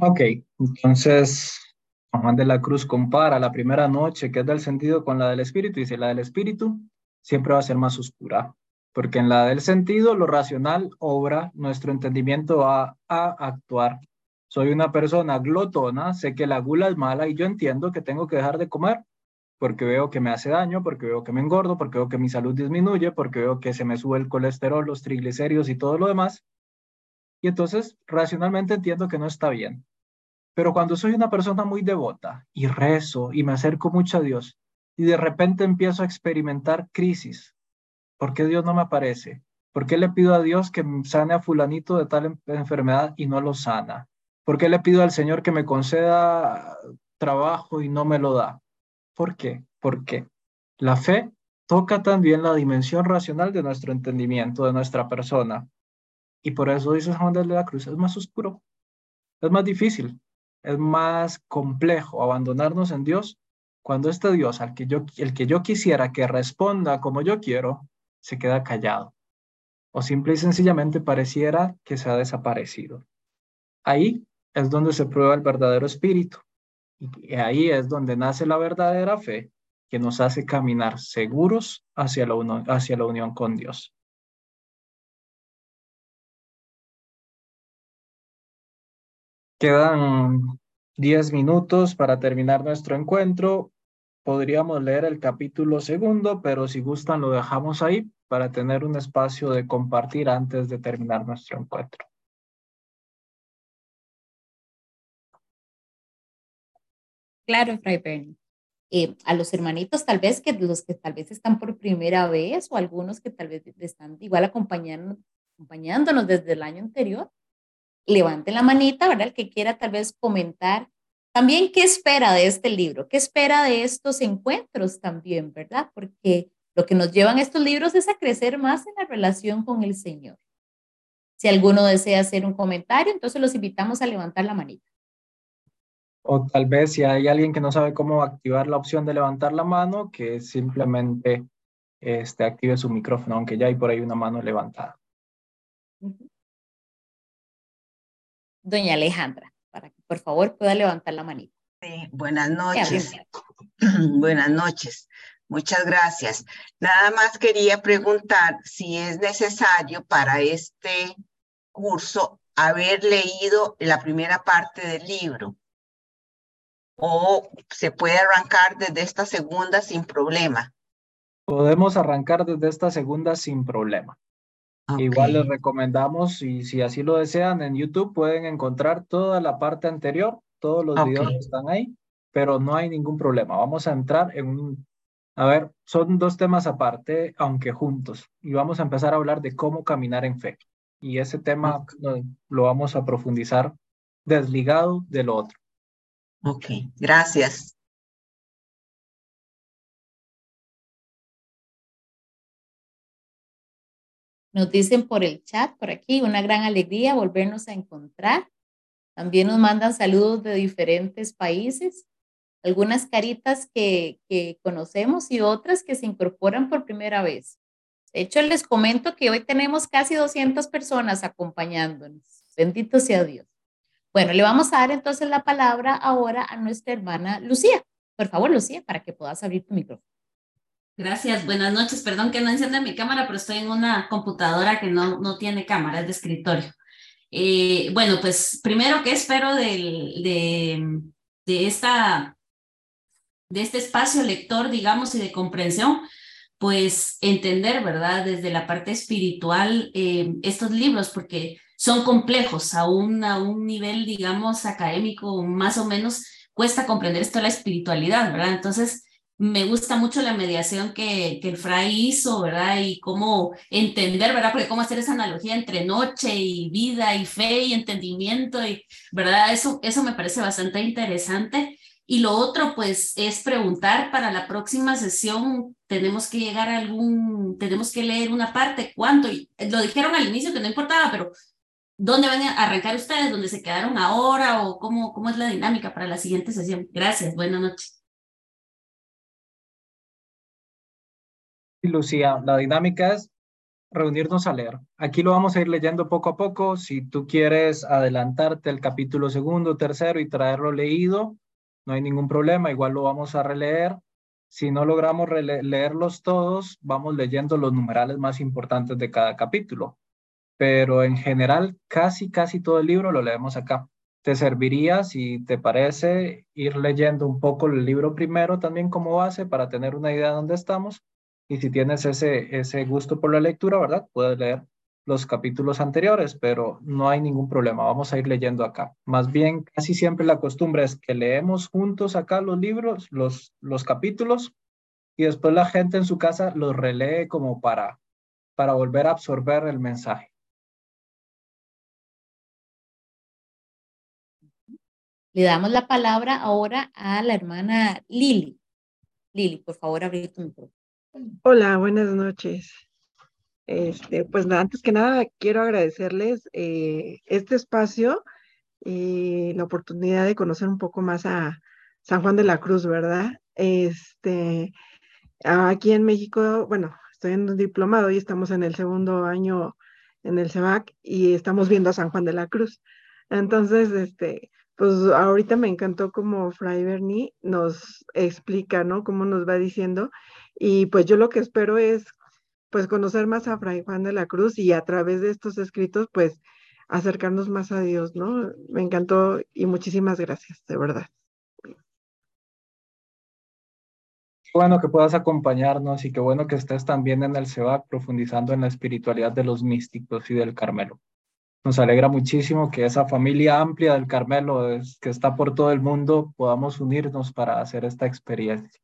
Ok, entonces Juan de la Cruz compara la primera noche, que es del sentido, con la del espíritu, y dice, la del espíritu siempre va a ser más oscura, porque en la del sentido, lo racional obra, nuestro entendimiento va a actuar. Soy una persona glotona, sé que la gula es mala y yo entiendo que tengo que dejar de comer, porque veo que me hace daño, porque veo que me engordo, porque veo que mi salud disminuye, porque veo que se me sube el colesterol, los triglicéridos y todo lo demás. Y entonces, racionalmente entiendo que no está bien. Pero cuando soy una persona muy devota y rezo y me acerco mucho a Dios y de repente empiezo a experimentar crisis, ¿por qué Dios no me aparece? ¿Por qué le pido a Dios que sane a fulanito de tal enfermedad y no lo sana? ¿Por qué le pido al Señor que me conceda trabajo y no me lo da? ¿Por qué? Porque la fe toca también la dimensión racional de nuestro entendimiento, de nuestra persona. Y por eso dice Juan de la Cruz, es más oscuro, es más difícil, es más complejo abandonarnos en Dios cuando este Dios, al que yo, el que yo quisiera que responda como yo quiero, se queda callado. O simple y sencillamente pareciera que se ha desaparecido. Ahí es donde se prueba el verdadero espíritu. Y ahí es donde nace la verdadera fe que nos hace caminar seguros hacia la, hacia la unión con Dios. Quedan 10 minutos para terminar nuestro encuentro. Podríamos leer el capítulo segundo, pero si gustan lo dejamos ahí para tener un espacio de compartir antes de terminar nuestro encuentro.
Claro, Fray Bernie. Eh, a los hermanitos tal vez que los que tal vez están por primera vez o algunos que tal vez están igual acompañando, acompañándonos desde el año anterior, levante la manita, ¿verdad? El que quiera tal vez comentar también qué espera de este libro, qué espera de estos encuentros también, ¿verdad? Porque lo que nos llevan estos libros es a crecer más en la relación con el Señor. Si alguno desea hacer un comentario, entonces los invitamos a levantar la manita.
O tal vez si hay alguien que no sabe cómo activar la opción de levantar la mano, que simplemente este, active su micrófono, aunque ya hay por ahí una mano levantada.
doña Alejandra, para que por favor pueda levantar la manita.
buenas noches. buenas noches. Muchas gracias. Nada más quería preguntar si es necesario para este curso haber leído la primera parte del libro o se puede arrancar desde esta segunda sin problema.
Podemos arrancar desde esta segunda sin problema. Igual les recomendamos, y si así lo desean, en YouTube pueden encontrar toda la parte anterior, todos los videos están ahí, pero no hay ningún problema. Vamos a entrar en un... A ver, son dos temas aparte, aunque juntos, y vamos a empezar a hablar de cómo caminar en fe. Y ese tema lo vamos a profundizar desligado de lo otro.
Ok, gracias.
Nos dicen por el chat, por aquí, una gran alegría volvernos a encontrar. También nos mandan saludos de diferentes países, algunas caritas que, que conocemos y otras que se incorporan por primera vez. De hecho, les comento que hoy tenemos casi 200 personas acompañándonos. Bendito sea Dios. Bueno, le vamos a dar entonces la palabra ahora a nuestra hermana Lucía. Por favor, Lucía, para que puedas abrir tu micrófono.
Gracias, buenas noches. Perdón que no encienda mi cámara, pero estoy en una computadora que no, no tiene cámara, es de escritorio. Eh, bueno, pues primero, ¿qué espero del, de, de, esta, de este espacio lector, digamos, y de comprensión? Pues entender, ¿verdad? Desde la parte espiritual eh, estos libros, porque son complejos a un, a un nivel, digamos, académico, más o menos, cuesta comprender esto de la espiritualidad, ¿verdad? Entonces, me gusta mucho la mediación que, que el fray hizo, ¿verdad? Y cómo entender, ¿verdad? Porque cómo hacer esa analogía entre noche y vida y fe y entendimiento, y, ¿verdad? Eso, eso me parece bastante interesante. Y lo otro, pues, es preguntar para la próxima sesión, tenemos que llegar a algún, tenemos que leer una parte, cuánto, y lo dijeron al inicio que no importaba, pero ¿dónde van a arrancar ustedes? ¿Dónde se quedaron ahora? ¿O cómo, cómo es la dinámica para la siguiente sesión? Gracias, buenas noches.
Lucía, la dinámica es reunirnos a leer. Aquí lo vamos a ir leyendo poco a poco. Si tú quieres adelantarte el capítulo segundo, tercero y traerlo leído, no hay ningún problema. Igual lo vamos a releer. Si no logramos leerlos todos, vamos leyendo los numerales más importantes de cada capítulo. Pero en general, casi, casi todo el libro lo leemos acá. Te serviría, si te parece, ir leyendo un poco el libro primero también como base para tener una idea de dónde estamos y si tienes ese, ese gusto por la lectura, ¿verdad? Puedes leer los capítulos anteriores, pero no hay ningún problema. Vamos a ir leyendo acá. Más bien, casi siempre la costumbre es que leemos juntos acá los libros, los, los capítulos, y después la gente en su casa los relee como para, para volver a absorber el mensaje.
Le damos la palabra ahora a la hermana Lili. Lili, por favor, abre tu micrófono.
Hola, buenas noches. Este, pues antes que nada quiero agradecerles eh, este espacio y la oportunidad de conocer un poco más a San Juan de la Cruz, ¿verdad? Este, aquí en México, bueno, estoy en un diplomado y estamos en el segundo año en el CEBAC y estamos viendo a San Juan de la Cruz. Entonces, este, pues ahorita me encantó como Fray Berni nos explica, ¿no? Cómo nos va diciendo y pues yo lo que espero es pues conocer más a Fray Juan de la Cruz y a través de estos escritos pues acercarnos más a Dios, ¿no? Me encantó y muchísimas gracias, de verdad.
bueno que puedas acompañarnos y qué bueno que estés también en el CEBAC profundizando en la espiritualidad de los místicos y del Carmelo. Nos alegra muchísimo que esa familia amplia del Carmelo, que está por todo el mundo, podamos unirnos para hacer esta experiencia.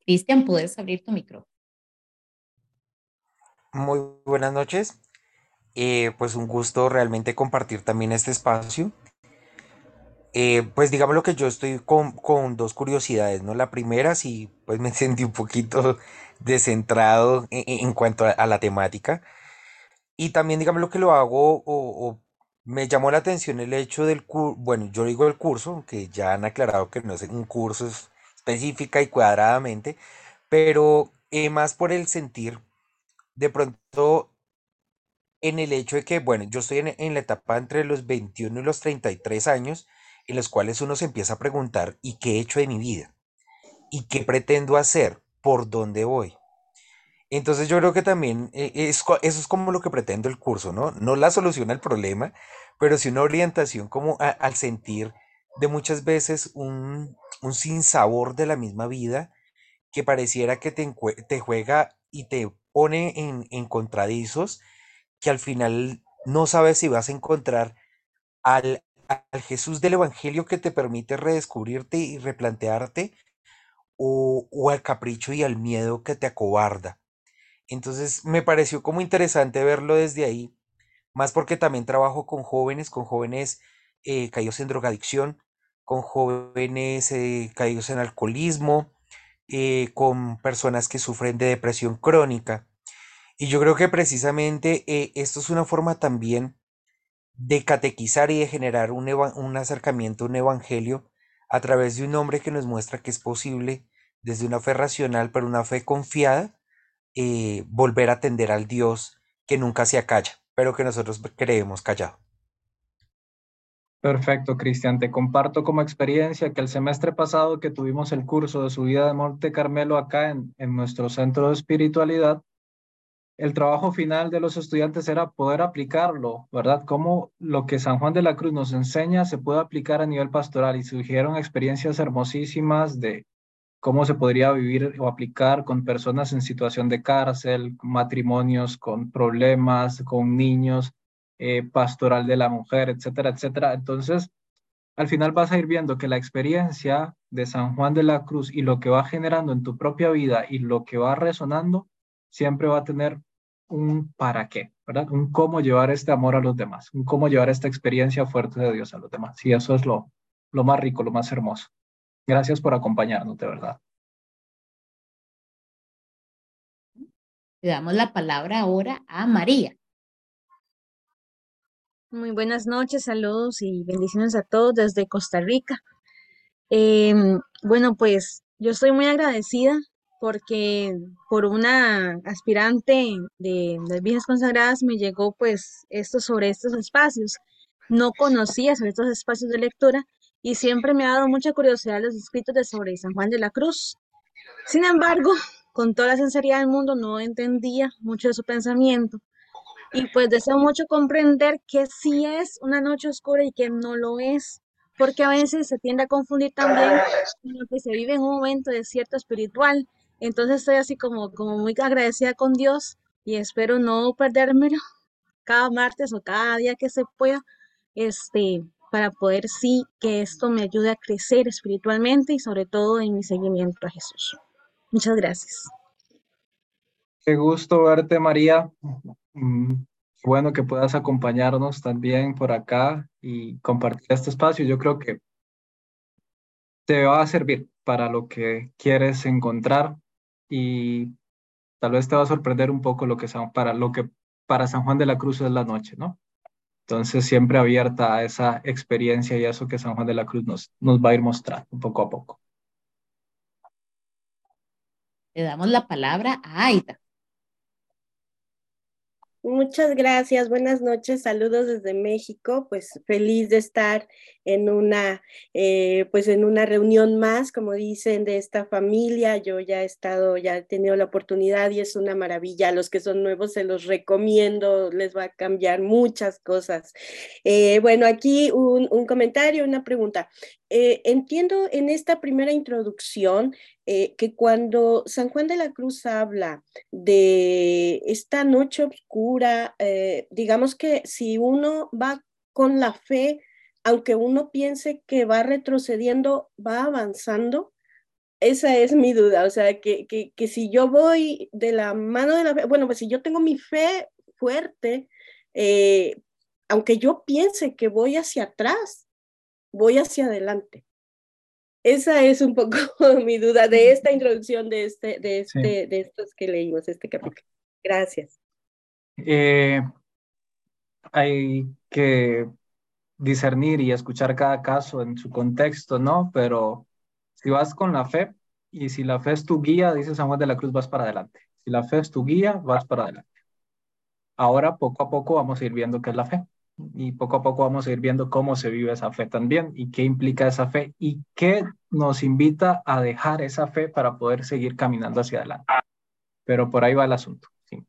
Cristian, puedes abrir tu micrófono.
Muy buenas noches. Eh, pues un gusto realmente compartir también este espacio. Eh, pues digamos lo que yo estoy con, con, dos curiosidades, ¿no? La primera, sí, pues me sentí un poquito descentrado en, cuanto a, la temática. Y también digamos lo que lo hago o, me llamó la atención el hecho del curso, bueno, yo digo el curso, que ya han aclarado que no es un curso, es específica y cuadradamente, pero eh, más por el sentir, de pronto en el hecho de que, bueno, yo estoy en, en la etapa entre los 21 y los 33 años, en los cuales uno se empieza a preguntar, ¿y qué he hecho de mi vida? ¿Y qué pretendo hacer? ¿Por dónde voy? Entonces yo creo que también eh, es eso es como lo que pretendo el curso, ¿no? No la solución al problema, pero sí una orientación como al sentir de muchas veces un, un sinsabor de la misma vida que pareciera que te, te juega y te pone en, en contradizos que al final no sabes si vas a encontrar al, al Jesús del Evangelio que te permite redescubrirte y replantearte o, o al capricho y al miedo que te acobarda. Entonces me pareció como interesante verlo desde ahí, más porque también trabajo con jóvenes, con jóvenes eh, caídos en drogadicción, con jóvenes eh, caídos en alcoholismo, eh, con personas que sufren de depresión crónica. Y yo creo que precisamente esto es una forma también de catequizar y de generar un, un acercamiento, un evangelio, a través de un hombre que nos muestra que es posible, desde una fe racional, pero una fe confiada, eh, volver a atender al Dios que nunca se acalla, pero que nosotros creemos callado.
Perfecto, Cristian. Te comparto como experiencia que el semestre pasado que tuvimos el curso de subida de Monte Carmelo acá en, en nuestro centro de espiritualidad, el trabajo final de los estudiantes era poder aplicarlo, ¿verdad? Cómo lo que San Juan de la Cruz nos enseña se puede aplicar a nivel pastoral y surgieron experiencias hermosísimas de cómo se podría vivir o aplicar con personas en situación de cárcel, matrimonios con problemas, con niños, eh, pastoral de la mujer, etcétera, etcétera. Entonces, al final vas a ir viendo que la experiencia de San Juan de la Cruz y lo que va generando en tu propia vida y lo que va resonando, siempre va a tener un para qué, ¿verdad? Un cómo llevar este amor a los demás, un cómo llevar esta experiencia fuerte de Dios a los demás. Y eso es lo, lo más rico, lo más hermoso. Gracias por acompañarnos, de verdad.
Le damos la palabra ahora a María.
Muy buenas noches, saludos y bendiciones a todos desde Costa Rica. Em, bueno, pues yo estoy muy agradecida porque por una aspirante de las Virgenes Consagradas me llegó pues esto sobre estos espacios. No conocía sobre estos espacios de lectura y siempre me ha dado mucha curiosidad los escritos de sobre San Juan de la Cruz. Sin embargo, con toda la sinceridad del mundo no entendía mucho de su pensamiento. Y pues deseo mucho comprender que sí es una noche oscura y que no lo es, porque a veces se tiende a confundir también con lo que se vive en un momento de cierto espiritual. Entonces estoy así como, como muy agradecida con Dios y espero no perdérmelo cada martes o cada día que se pueda, este, para poder sí que esto me ayude a crecer espiritualmente y sobre todo en mi seguimiento a Jesús. Muchas gracias.
Qué gusto verte, María. Mm, bueno que puedas acompañarnos también por acá y compartir este espacio. Yo creo que te va a servir para lo que quieres encontrar y tal vez te va a sorprender un poco lo que para lo que para San Juan de la Cruz es la noche, ¿no? Entonces siempre abierta a esa experiencia y a eso que San Juan de la Cruz nos, nos va a ir mostrando poco a poco.
Le damos la palabra a Aida.
Muchas gracias, buenas noches, saludos desde México, pues feliz de estar en una, eh, pues en una reunión más, como dicen, de esta familia. Yo ya he estado, ya he tenido la oportunidad y es una maravilla. A los que son nuevos se los recomiendo, les va a cambiar muchas cosas. Eh, bueno, aquí un, comentario, una pregunta. Eh, entiendo en esta primera introducción que cuando San Juan de la Cruz habla de esta noche oscura, digamos que si uno va con la fe, aunque uno piense que va retrocediendo, va avanzando. Esa es mi duda, o sea, que, que, que si yo voy de la mano de la fe, bueno, pues si yo tengo mi fe fuerte, eh, aunque yo piense que voy hacia atrás, voy hacia adelante. Esa es un poco mi duda de esta introducción de, este, de, este, sí. de estos que leímos, este capítulo. Gracias.
Eh, hay que discernir y escuchar cada caso en su contexto, ¿no? Pero si vas con la fe y si la fe es tu guía, dice San Juan de la Cruz, vas para adelante. Si la fe es tu guía, vas para adelante. Ahora, poco a poco, vamos a ir viendo qué es la fe. Y poco a poco vamos a ir viendo cómo se vive esa fe también y qué implica esa fe y qué nos invita a dejar esa fe para poder seguir caminando hacia adelante. Pero por ahí va el asunto. Sí.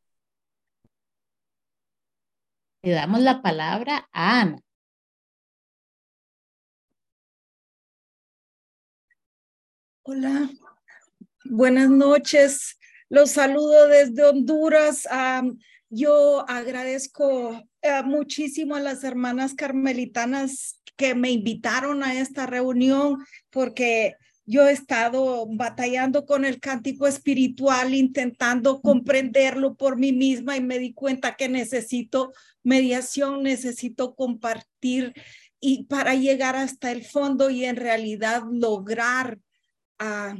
Le damos la palabra a Ana.
Hola, buenas noches. Los saludo desde Honduras. yo agradezco eh, muchísimo a las hermanas carmelitanas que me invitaron a esta reunión porque yo he estado batallando con el cántico espiritual, intentando comprenderlo por mí misma y me di cuenta que necesito mediación, necesito compartir y para llegar hasta el fondo y en realidad lograr a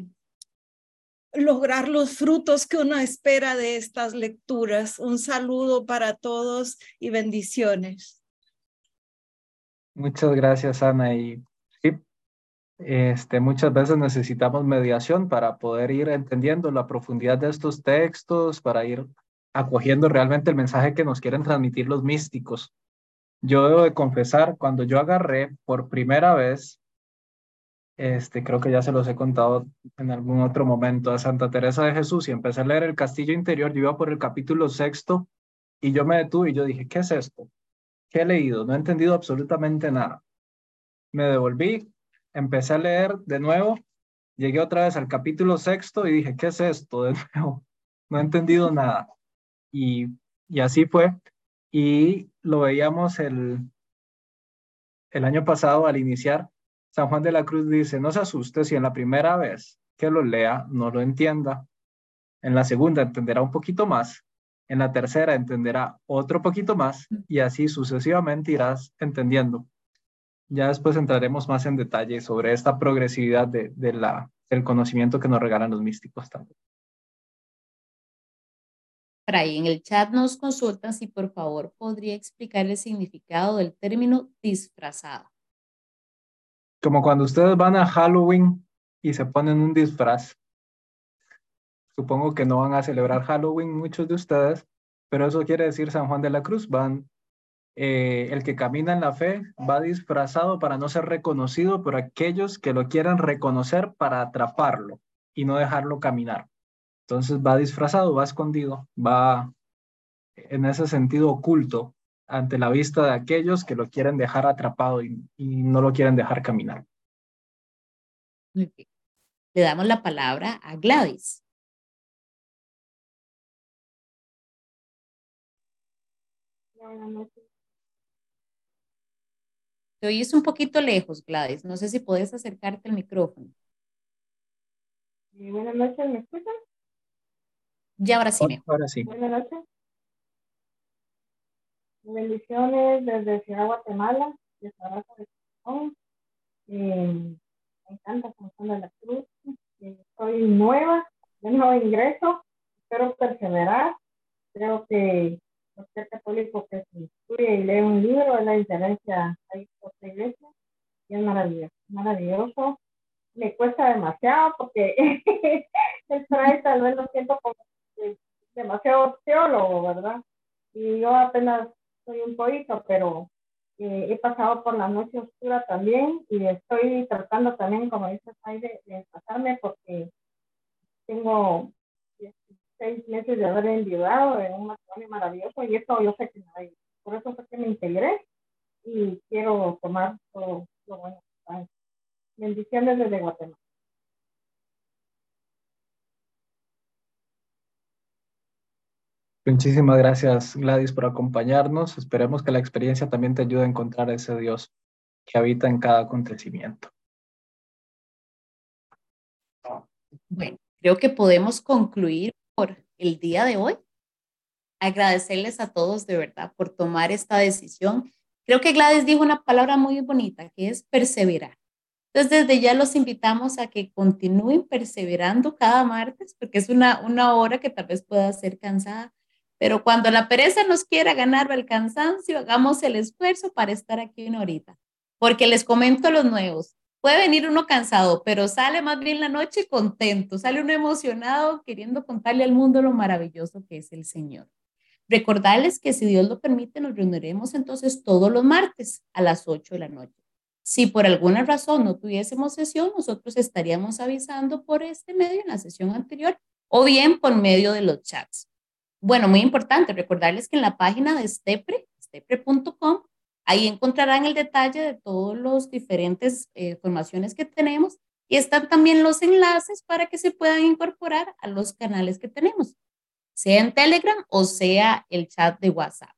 lograr los frutos que uno espera de estas lecturas. Un saludo para todos y bendiciones.
Muchas gracias, Ana. Y sí, este, muchas veces necesitamos mediación para poder ir entendiendo la profundidad de estos textos, para ir acogiendo realmente el mensaje que nos quieren transmitir los místicos. Yo debo de confesar, cuando yo agarré por primera vez este, creo que ya se los he contado en algún otro momento, a Santa Teresa de Jesús y empecé a leer el Castillo Interior, yo iba por el capítulo sexto y yo me detuve y yo dije, ¿qué es esto? ¿Qué he leído? No he entendido absolutamente nada. Me devolví, empecé a leer de nuevo, llegué otra vez al capítulo sexto y dije, ¿qué es esto? De nuevo, no he entendido nada. Y, y así fue. Y lo veíamos el, el año pasado al iniciar San Juan de la Cruz dice, no se asuste si en la primera vez que lo lea no lo entienda. En la segunda entenderá un poquito más. En la tercera entenderá otro poquito más y así sucesivamente irás entendiendo. Ya después entraremos más en detalle sobre esta progresividad del conocimiento que nos regalan los místicos también.
Por ahí en el chat nos consultan si por favor podría explicar el significado del término disfrazado
como cuando ustedes van a Halloween y se ponen un disfraz. Supongo que no van a celebrar Halloween muchos de ustedes, pero eso quiere decir San Juan de la Cruz. Van, eh, el que camina en la fe va disfrazado para no ser reconocido por aquellos que lo quieran reconocer para atraparlo y no dejarlo caminar. Entonces va disfrazado, va escondido, va en ese sentido oculto ante la vista de aquellos que lo quieren dejar atrapado y, no lo quieren dejar caminar.
Le damos la palabra a Gladys. Te oyes un poquito lejos, Gladys. No sé si puedes acercarte al micrófono.
Buenas noches, ¿me escuchan?
Ya, ahora sí.
Ahora sí.
Buenas noches. Bendiciones desde Ciudad Guatemala, de trabajo de eh, me encanta de la Cruz. Eh, soy nueva, de nuevo ingreso, espero perseverar. Creo que cualquier católico que se estudia y lee un libro es la diferencia ahí por la iglesia y es maravilloso, maravilloso. Me cuesta demasiado porque el trae tal vez lo siento como demasiado teólogo, ¿verdad? Y yo apenas soy un poquito, pero eh, he pasado por la noche oscura también y estoy tratando también, como dices, de, de pasarme porque tengo seis meses de haber enviudado en un matrimonio maravilloso y eso yo sé que no hay. Por eso fue que me integré y quiero tomar todo lo bueno. Bendiciones desde Guatemala.
Muchísimas gracias, Gladys, por acompañarnos. Esperemos que la experiencia también te ayude a encontrar a ese Dios que habita en cada acontecimiento.
Bueno, creo que podemos concluir por el día de hoy. Agradecerles a todos de verdad por tomar esta decisión. Creo que Gladys dijo una palabra muy bonita, que es perseverar. Entonces, desde ya los invitamos a que continúen perseverando cada martes, porque es una, una hora que tal vez pueda ser cansada, pero cuando la pereza nos quiera ganar el cansancio, hagamos el esfuerzo para estar aquí en ahorita. Porque les comento los nuevos. Puede venir uno cansado, pero sale más bien la noche contento, sale uno emocionado queriendo contarle al mundo lo maravilloso que es el Señor. Recordarles que si Dios lo permite, nos reuniremos entonces todos los martes a las 8 de la noche. Si por alguna razón no tuviésemos sesión, nosotros estaríamos avisando por este medio en la sesión anterior o bien por medio de los chats. Bueno, muy importante recordarles que en la página de Stepre, stepre.com, ahí encontrarán el detalle de todos los diferentes eh, formaciones que tenemos y están también los enlaces para que se puedan incorporar a los canales que tenemos, sea en Telegram o sea el chat de WhatsApp.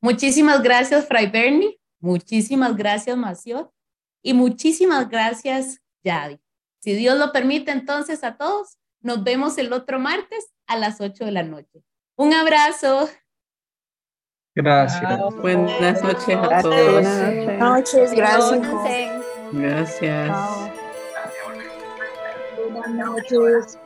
Muchísimas gracias, Fray Bernie. Muchísimas gracias, Maciot. Y muchísimas gracias, Yadi. Si Dios lo permite, entonces a todos, nos vemos el otro martes a las 8 de la noche. Un abrazo.
Gracias.
buenas noches a todos.
Buenas noches, gracias.
Gracias.
Buenas noches.